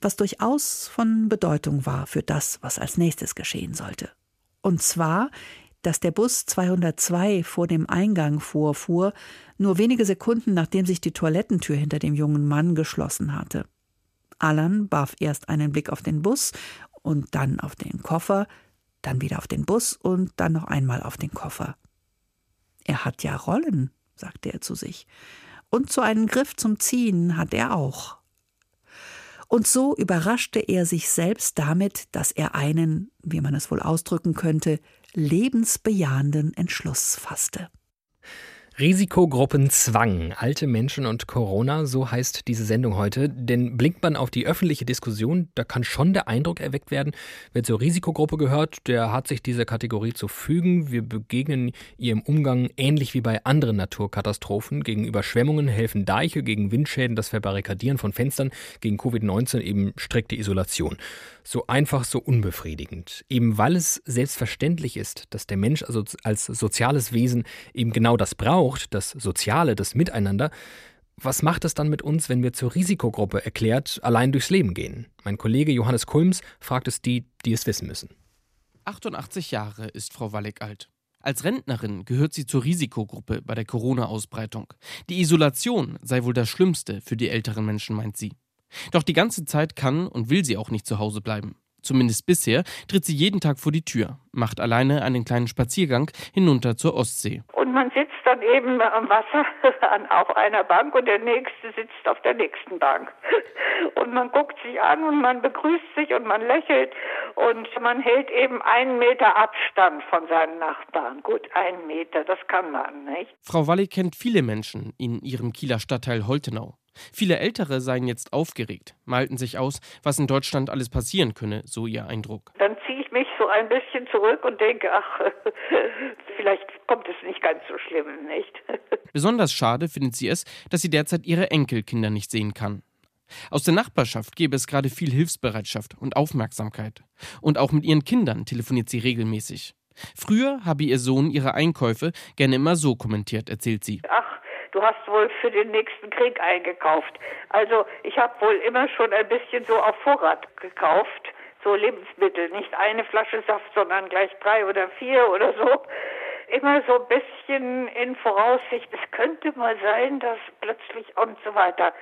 [SPEAKER 14] was durchaus von Bedeutung war für das, was als nächstes geschehen sollte. Und zwar, dass der Bus 202 vor dem Eingang vorfuhr, nur wenige Sekunden nachdem sich die Toilettentür hinter dem jungen Mann geschlossen hatte. Alan warf erst einen Blick auf den Bus und dann auf den Koffer, dann wieder auf den Bus und dann noch einmal auf den Koffer. Er hat ja Rollen, sagte er zu sich, und so einen Griff zum Ziehen hat er auch. Und so überraschte er sich selbst damit, dass er einen, wie man es wohl ausdrücken könnte, lebensbejahenden Entschluss fasste.
[SPEAKER 2] Risikogruppenzwang, alte Menschen und Corona, so heißt diese Sendung heute. Denn blinkt man auf die öffentliche Diskussion, da kann schon der Eindruck erweckt werden, wer zur Risikogruppe gehört, der hat sich dieser Kategorie zu fügen. Wir begegnen ihr im Umgang ähnlich wie bei anderen Naturkatastrophen. Gegen Überschwemmungen helfen Deiche, gegen Windschäden das Verbarrikadieren von Fenstern, gegen Covid-19 eben strikte Isolation so einfach, so unbefriedigend. Eben weil es selbstverständlich ist, dass der Mensch also als soziales Wesen eben genau das braucht, das Soziale, das Miteinander. Was macht es dann mit uns, wenn wir zur Risikogruppe erklärt allein durchs Leben gehen? Mein Kollege Johannes Kulms fragt es die, die es wissen müssen.
[SPEAKER 22] 88 Jahre ist Frau Walleck alt. Als Rentnerin gehört sie zur Risikogruppe bei der Corona-Ausbreitung. Die Isolation sei wohl das Schlimmste für die älteren Menschen, meint sie. Doch die ganze Zeit kann und will sie auch nicht zu Hause bleiben. Zumindest bisher tritt sie jeden Tag vor die Tür, macht alleine einen kleinen Spaziergang hinunter zur Ostsee.
[SPEAKER 23] Und man sitzt dann eben am Wasser auf einer Bank und der nächste sitzt auf der nächsten Bank. Und man guckt sich an und man begrüßt sich und man lächelt und man hält eben einen Meter Abstand von seinen Nachbarn. Gut, einen Meter, das kann man, nicht?
[SPEAKER 22] Frau Walli kennt viele Menschen in ihrem Kieler Stadtteil Holtenau. Viele Ältere seien jetzt aufgeregt, malten sich aus, was in Deutschland alles passieren könne, so ihr Eindruck.
[SPEAKER 23] Dann ziehe ich mich so ein bisschen zurück und denke, ach, vielleicht kommt es nicht ganz so schlimm, nicht?
[SPEAKER 22] Besonders schade findet sie es, dass sie derzeit ihre Enkelkinder nicht sehen kann. Aus der Nachbarschaft gäbe es gerade viel Hilfsbereitschaft und Aufmerksamkeit. Und auch mit ihren Kindern telefoniert sie regelmäßig. Früher habe ihr Sohn ihre Einkäufe gerne immer so kommentiert, erzählt sie.
[SPEAKER 23] Ach, du hast wohl für den nächsten Krieg eingekauft. Also ich habe wohl immer schon ein bisschen so auf Vorrat gekauft, so Lebensmittel, nicht eine Flasche Saft, sondern gleich drei oder vier oder so. Immer so ein bisschen in Voraussicht, es könnte mal sein, dass plötzlich und so weiter.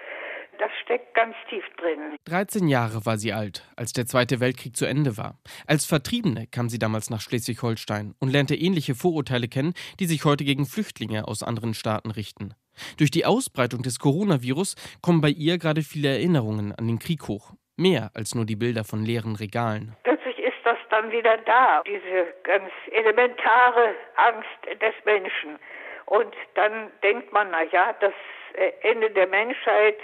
[SPEAKER 23] Das steckt ganz tief drin.
[SPEAKER 22] 13 Jahre war sie alt, als der Zweite Weltkrieg zu Ende war. Als Vertriebene kam sie damals nach Schleswig-Holstein und lernte ähnliche Vorurteile kennen, die sich heute gegen Flüchtlinge aus anderen Staaten richten. Durch die Ausbreitung des Coronavirus kommen bei ihr gerade viele Erinnerungen an den Krieg hoch. Mehr als nur die Bilder von leeren Regalen.
[SPEAKER 23] Plötzlich ist das dann wieder da, diese ganz elementare Angst des Menschen. Und dann denkt man, na ja, das Ende der Menschheit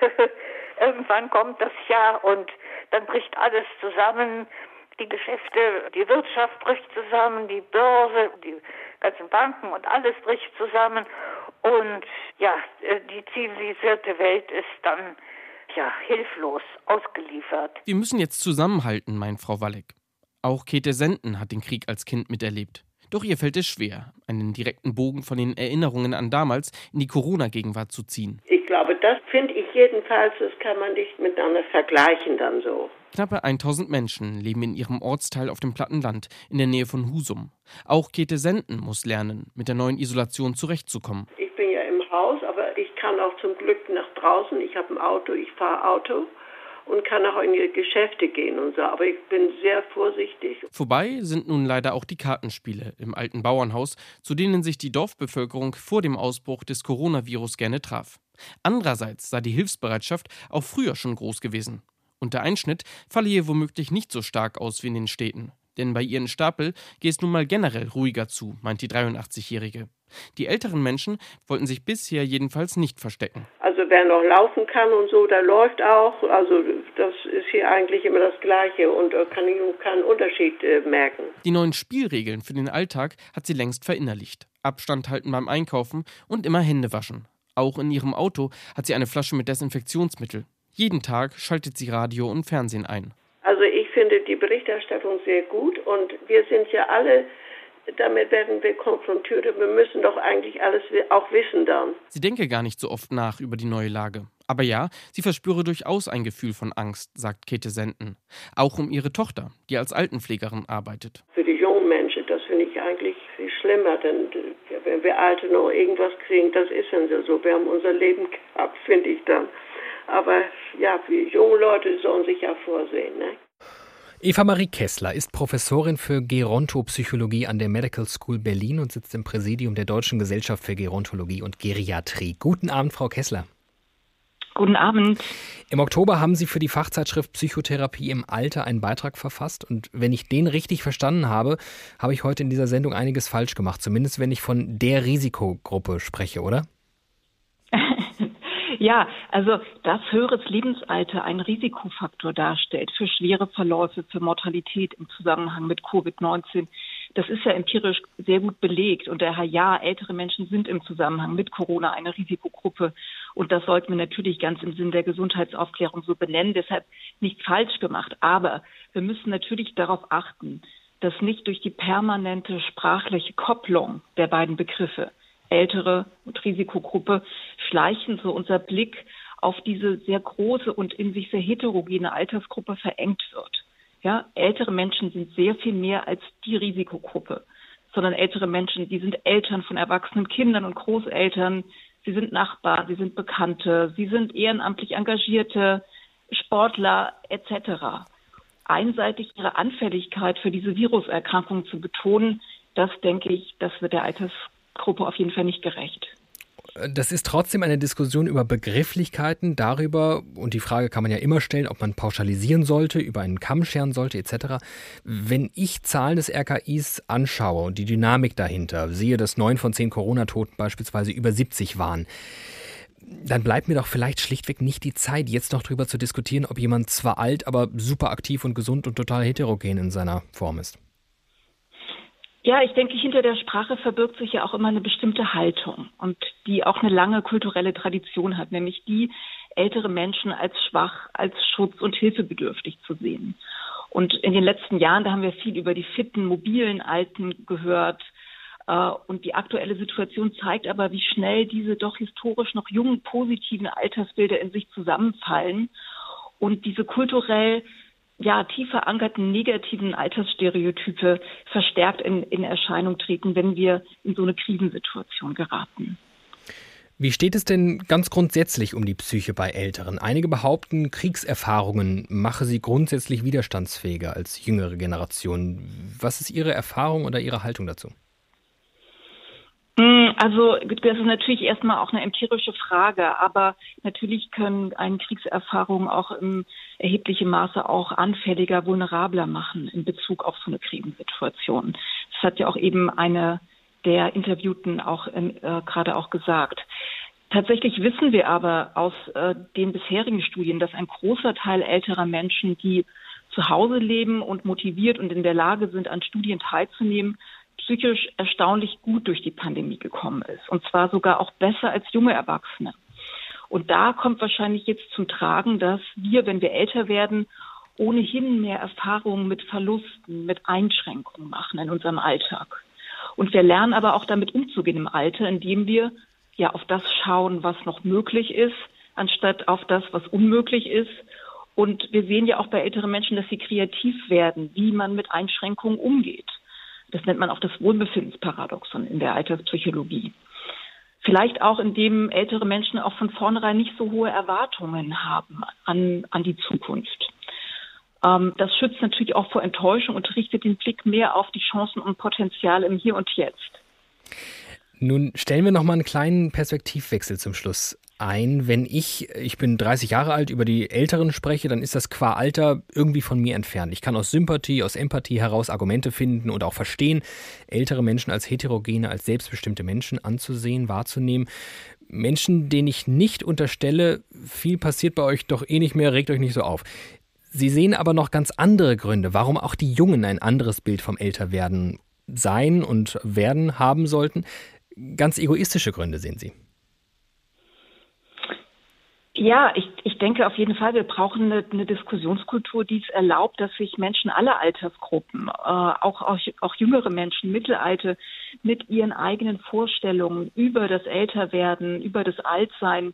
[SPEAKER 23] Irgendwann kommt das Jahr und dann bricht alles zusammen. Die Geschäfte, die Wirtschaft bricht zusammen, die Börse, die ganzen Banken und alles bricht zusammen. Und ja, die zivilisierte Welt ist dann ja hilflos ausgeliefert.
[SPEAKER 22] Wir müssen jetzt zusammenhalten, meint Frau Walleck. Auch Käthe Senden hat den Krieg als Kind miterlebt. Doch ihr fällt es schwer, einen direkten Bogen von den Erinnerungen an damals in die Corona-Gegenwart zu ziehen.
[SPEAKER 9] Ich glaube, das finde ich jedenfalls, das kann man nicht miteinander vergleichen dann so.
[SPEAKER 22] Knappe 1000 Menschen leben in ihrem Ortsteil auf dem Plattenland in der Nähe von Husum. Auch Käthe Senden muss lernen, mit der neuen Isolation zurechtzukommen.
[SPEAKER 9] Ich Haus, aber ich kann auch zum Glück nach draußen. Ich habe ein Auto, ich fahre Auto und kann auch in die Geschäfte gehen und so. Aber ich bin sehr vorsichtig.
[SPEAKER 22] Vorbei sind nun leider auch die Kartenspiele im alten Bauernhaus, zu denen sich die Dorfbevölkerung vor dem Ausbruch des Coronavirus gerne traf. Andererseits sei die Hilfsbereitschaft auch früher schon groß gewesen. Und der Einschnitt falle hier womöglich nicht so stark aus wie in den Städten. Denn bei ihren Stapel geht es nun mal generell ruhiger zu, meint die 83-Jährige. Die älteren Menschen wollten sich bisher jedenfalls nicht verstecken.
[SPEAKER 9] Also wer noch laufen kann und so, der läuft auch. Also das ist hier eigentlich immer das Gleiche und kann keinen Unterschied äh, merken.
[SPEAKER 22] Die neuen Spielregeln für den Alltag hat sie längst verinnerlicht. Abstand halten beim Einkaufen und immer Hände waschen. Auch in ihrem Auto hat sie eine Flasche mit Desinfektionsmittel. Jeden Tag schaltet sie Radio und Fernsehen ein.
[SPEAKER 9] Ich finde die Berichterstattung sehr gut und wir sind ja alle damit werden wir konfrontiert. Wir müssen doch eigentlich alles auch wissen dann.
[SPEAKER 22] Sie denke gar nicht so oft nach über die neue Lage. Aber ja, sie verspüre durchaus ein Gefühl von Angst, sagt Käthe Senden. Auch um ihre Tochter, die als Altenpflegerin arbeitet.
[SPEAKER 9] Für die jungen Menschen, das finde ich eigentlich viel schlimmer, denn ja, wenn wir Alte noch irgendwas kriegen, das ist dann so. Wir haben unser Leben gehabt, finde ich dann. Aber ja, wir junge Leute sollen sich ja vorsehen. Ne?
[SPEAKER 2] Eva Marie Kessler ist Professorin für Gerontopsychologie an der Medical School Berlin und sitzt im Präsidium der Deutschen Gesellschaft für Gerontologie und Geriatrie. Guten Abend, Frau Kessler.
[SPEAKER 24] Guten Abend.
[SPEAKER 2] Im Oktober haben Sie für die Fachzeitschrift Psychotherapie im Alter einen Beitrag verfasst. Und wenn ich den richtig verstanden habe, habe ich heute in dieser Sendung einiges falsch gemacht. Zumindest wenn ich von der Risikogruppe spreche, oder?
[SPEAKER 24] Ja, also dass höheres Lebensalter ein Risikofaktor darstellt für schwere Verläufe, für Mortalität im Zusammenhang mit Covid-19, das ist ja empirisch sehr gut belegt. Und daher ja, ältere Menschen sind im Zusammenhang mit Corona eine Risikogruppe. Und das sollten wir natürlich ganz im Sinn der Gesundheitsaufklärung so benennen. Deshalb nicht falsch gemacht. Aber wir müssen natürlich darauf achten, dass nicht durch die permanente sprachliche Kopplung der beiden Begriffe ältere und Risikogruppe schleichend so unser Blick auf diese sehr große und in sich sehr heterogene Altersgruppe verengt wird. Ja, ältere Menschen sind sehr viel mehr als die Risikogruppe, sondern ältere Menschen, die sind Eltern von erwachsenen Kindern und Großeltern, sie sind Nachbarn, sie sind Bekannte, sie sind ehrenamtlich Engagierte, Sportler etc. Einseitig ihre Anfälligkeit für diese Viruserkrankung zu betonen, das denke ich, das wird der Altersgruppe Gruppe auf jeden Fall nicht gerecht.
[SPEAKER 2] Das ist trotzdem eine Diskussion über Begrifflichkeiten, darüber, und die Frage kann man ja immer stellen, ob man pauschalisieren sollte, über einen Kamm scheren sollte, etc. Wenn ich Zahlen des RKIs anschaue und die Dynamik dahinter, sehe, dass neun von zehn Corona-Toten beispielsweise über 70 waren, dann bleibt mir doch vielleicht schlichtweg nicht die Zeit, jetzt noch darüber zu diskutieren, ob jemand zwar alt, aber super aktiv und gesund und total heterogen in seiner Form ist.
[SPEAKER 24] Ja, ich denke, hinter der Sprache verbirgt sich ja auch immer eine bestimmte Haltung und die auch eine lange kulturelle Tradition hat, nämlich die, ältere Menschen als schwach, als schutz- und hilfebedürftig zu sehen. Und in den letzten Jahren, da haben wir viel über die fitten, mobilen Alten gehört. Äh, und die aktuelle Situation zeigt aber, wie schnell diese doch historisch noch jungen, positiven Altersbilder in sich zusammenfallen und diese kulturell ja, tief verankerten negativen Altersstereotype verstärkt in, in Erscheinung treten, wenn wir in so eine Krisensituation geraten.
[SPEAKER 2] Wie steht es denn ganz grundsätzlich um die Psyche bei Älteren? Einige behaupten, Kriegserfahrungen mache sie grundsätzlich widerstandsfähiger als jüngere Generationen. Was ist Ihre Erfahrung oder Ihre Haltung dazu?
[SPEAKER 24] Also das ist natürlich erstmal auch eine empirische Frage, aber natürlich können einen Kriegserfahrungen auch im erheblichen Maße auch anfälliger, vulnerabler machen in Bezug auf so eine Krisensituation. Das hat ja auch eben eine der Interviewten auch äh, gerade auch gesagt. Tatsächlich wissen wir aber aus äh, den bisherigen Studien, dass ein großer Teil älterer Menschen, die zu Hause leben und motiviert und in der Lage sind, an Studien teilzunehmen, psychisch erstaunlich gut durch die Pandemie gekommen ist. Und zwar sogar auch besser als junge Erwachsene. Und da kommt wahrscheinlich jetzt zum Tragen, dass wir, wenn wir älter werden, ohnehin mehr Erfahrungen mit Verlusten, mit Einschränkungen machen in unserem Alltag. Und wir lernen aber auch damit umzugehen im Alter, indem wir ja auf das schauen, was noch möglich ist, anstatt auf das, was unmöglich ist. Und wir sehen ja auch bei älteren Menschen, dass sie kreativ werden, wie man mit Einschränkungen umgeht. Das nennt man auch das Wohlbefindensparadoxon in der Alterspsychologie. Vielleicht auch, indem ältere Menschen auch von vornherein nicht so hohe Erwartungen haben an, an die Zukunft. Ähm, das schützt natürlich auch vor Enttäuschung und richtet den Blick mehr auf die Chancen und Potenziale im Hier und Jetzt.
[SPEAKER 2] Nun stellen wir noch mal einen kleinen Perspektivwechsel zum Schluss ein. Wenn ich, ich bin 30 Jahre alt, über die Älteren spreche, dann ist das qua Alter irgendwie von mir entfernt. Ich kann aus Sympathie, aus Empathie heraus Argumente finden und auch verstehen, ältere Menschen als heterogene, als selbstbestimmte Menschen anzusehen, wahrzunehmen. Menschen, denen ich nicht unterstelle, viel passiert bei euch doch eh nicht mehr, regt euch nicht so auf. Sie sehen aber noch ganz andere Gründe, warum auch die Jungen ein anderes Bild vom Älterwerden sein und werden haben sollten. Ganz egoistische Gründe sehen Sie.
[SPEAKER 24] Ja, ich, ich denke auf jeden Fall, wir brauchen eine, eine Diskussionskultur, die es erlaubt, dass sich Menschen aller Altersgruppen, äh, auch, auch, auch jüngere Menschen, Mittelalte, mit ihren eigenen Vorstellungen über das Älterwerden, über das Altsein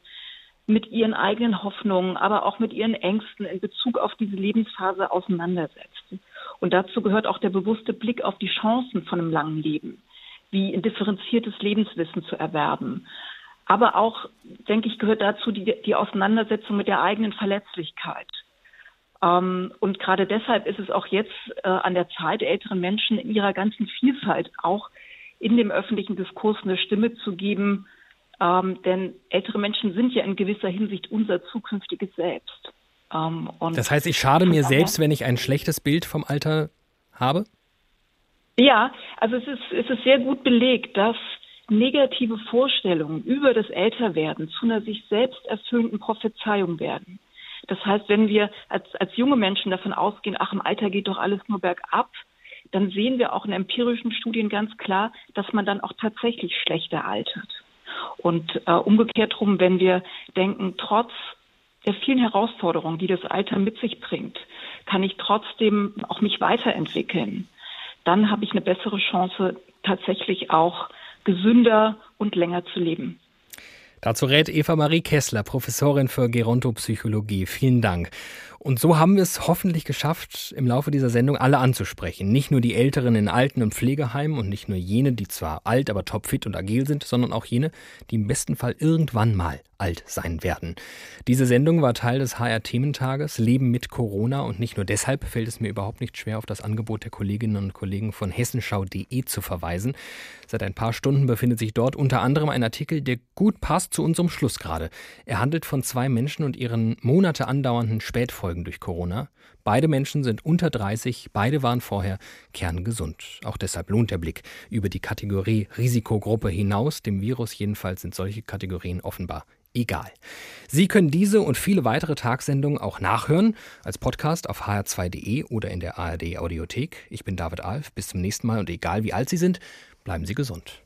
[SPEAKER 24] mit ihren eigenen Hoffnungen, aber auch mit ihren Ängsten in Bezug auf diese Lebensphase auseinandersetzt. Und dazu gehört auch der bewusste Blick auf die Chancen von einem langen Leben, wie ein differenziertes Lebenswissen zu erwerben. Aber auch, denke ich, gehört dazu die, die Auseinandersetzung mit der eigenen Verletzlichkeit. Ähm, und gerade deshalb ist es auch jetzt äh, an der Zeit, älteren Menschen in ihrer ganzen Vielfalt auch in dem öffentlichen Diskurs eine Stimme zu geben, ähm, denn ältere Menschen sind ja in gewisser Hinsicht unser zukünftiges Selbst.
[SPEAKER 2] Ähm, das heißt, ich schade mir selbst, wenn ich ein schlechtes Bild vom Alter habe?
[SPEAKER 24] Ja, also es ist, es ist sehr gut belegt, dass negative Vorstellungen über das Älterwerden zu einer sich selbst erfüllenden Prophezeiung werden. Das heißt, wenn wir als, als junge Menschen davon ausgehen, ach, im Alter geht doch alles nur bergab, dann sehen wir auch in empirischen Studien ganz klar, dass man dann auch tatsächlich schlechter altert. Und äh, umgekehrt rum, wenn wir denken, trotz der vielen Herausforderungen, die das Alter mit sich bringt, kann ich trotzdem auch mich weiterentwickeln, dann habe ich eine bessere Chance, tatsächlich auch gesünder und länger zu leben.
[SPEAKER 2] Dazu rät Eva Marie Kessler, Professorin für Gerontopsychologie. Vielen Dank. Und so haben wir es hoffentlich geschafft, im Laufe dieser Sendung alle anzusprechen. Nicht nur die Älteren in Alten- und Pflegeheimen und nicht nur jene, die zwar alt, aber topfit und agil sind, sondern auch jene, die im besten Fall irgendwann mal alt sein werden. Diese Sendung war Teil des HR-Thementages Leben mit Corona und nicht nur deshalb fällt es mir überhaupt nicht schwer, auf das Angebot der Kolleginnen und Kollegen von hessenschau.de zu verweisen. Seit ein paar Stunden befindet sich dort unter anderem ein Artikel, der gut passt zu unserem Schluss gerade. Er handelt von zwei Menschen und ihren Monate andauernden Spätfolgen Folgen durch Corona. Beide Menschen sind unter 30, beide waren vorher kerngesund. Auch deshalb lohnt der Blick über die Kategorie Risikogruppe hinaus. Dem Virus jedenfalls sind solche Kategorien offenbar egal. Sie können diese und viele weitere Tagsendungen auch nachhören als Podcast auf hr2.de oder in der ARD Audiothek. Ich bin David Alf. Bis zum nächsten Mal und egal wie alt Sie sind, bleiben Sie gesund.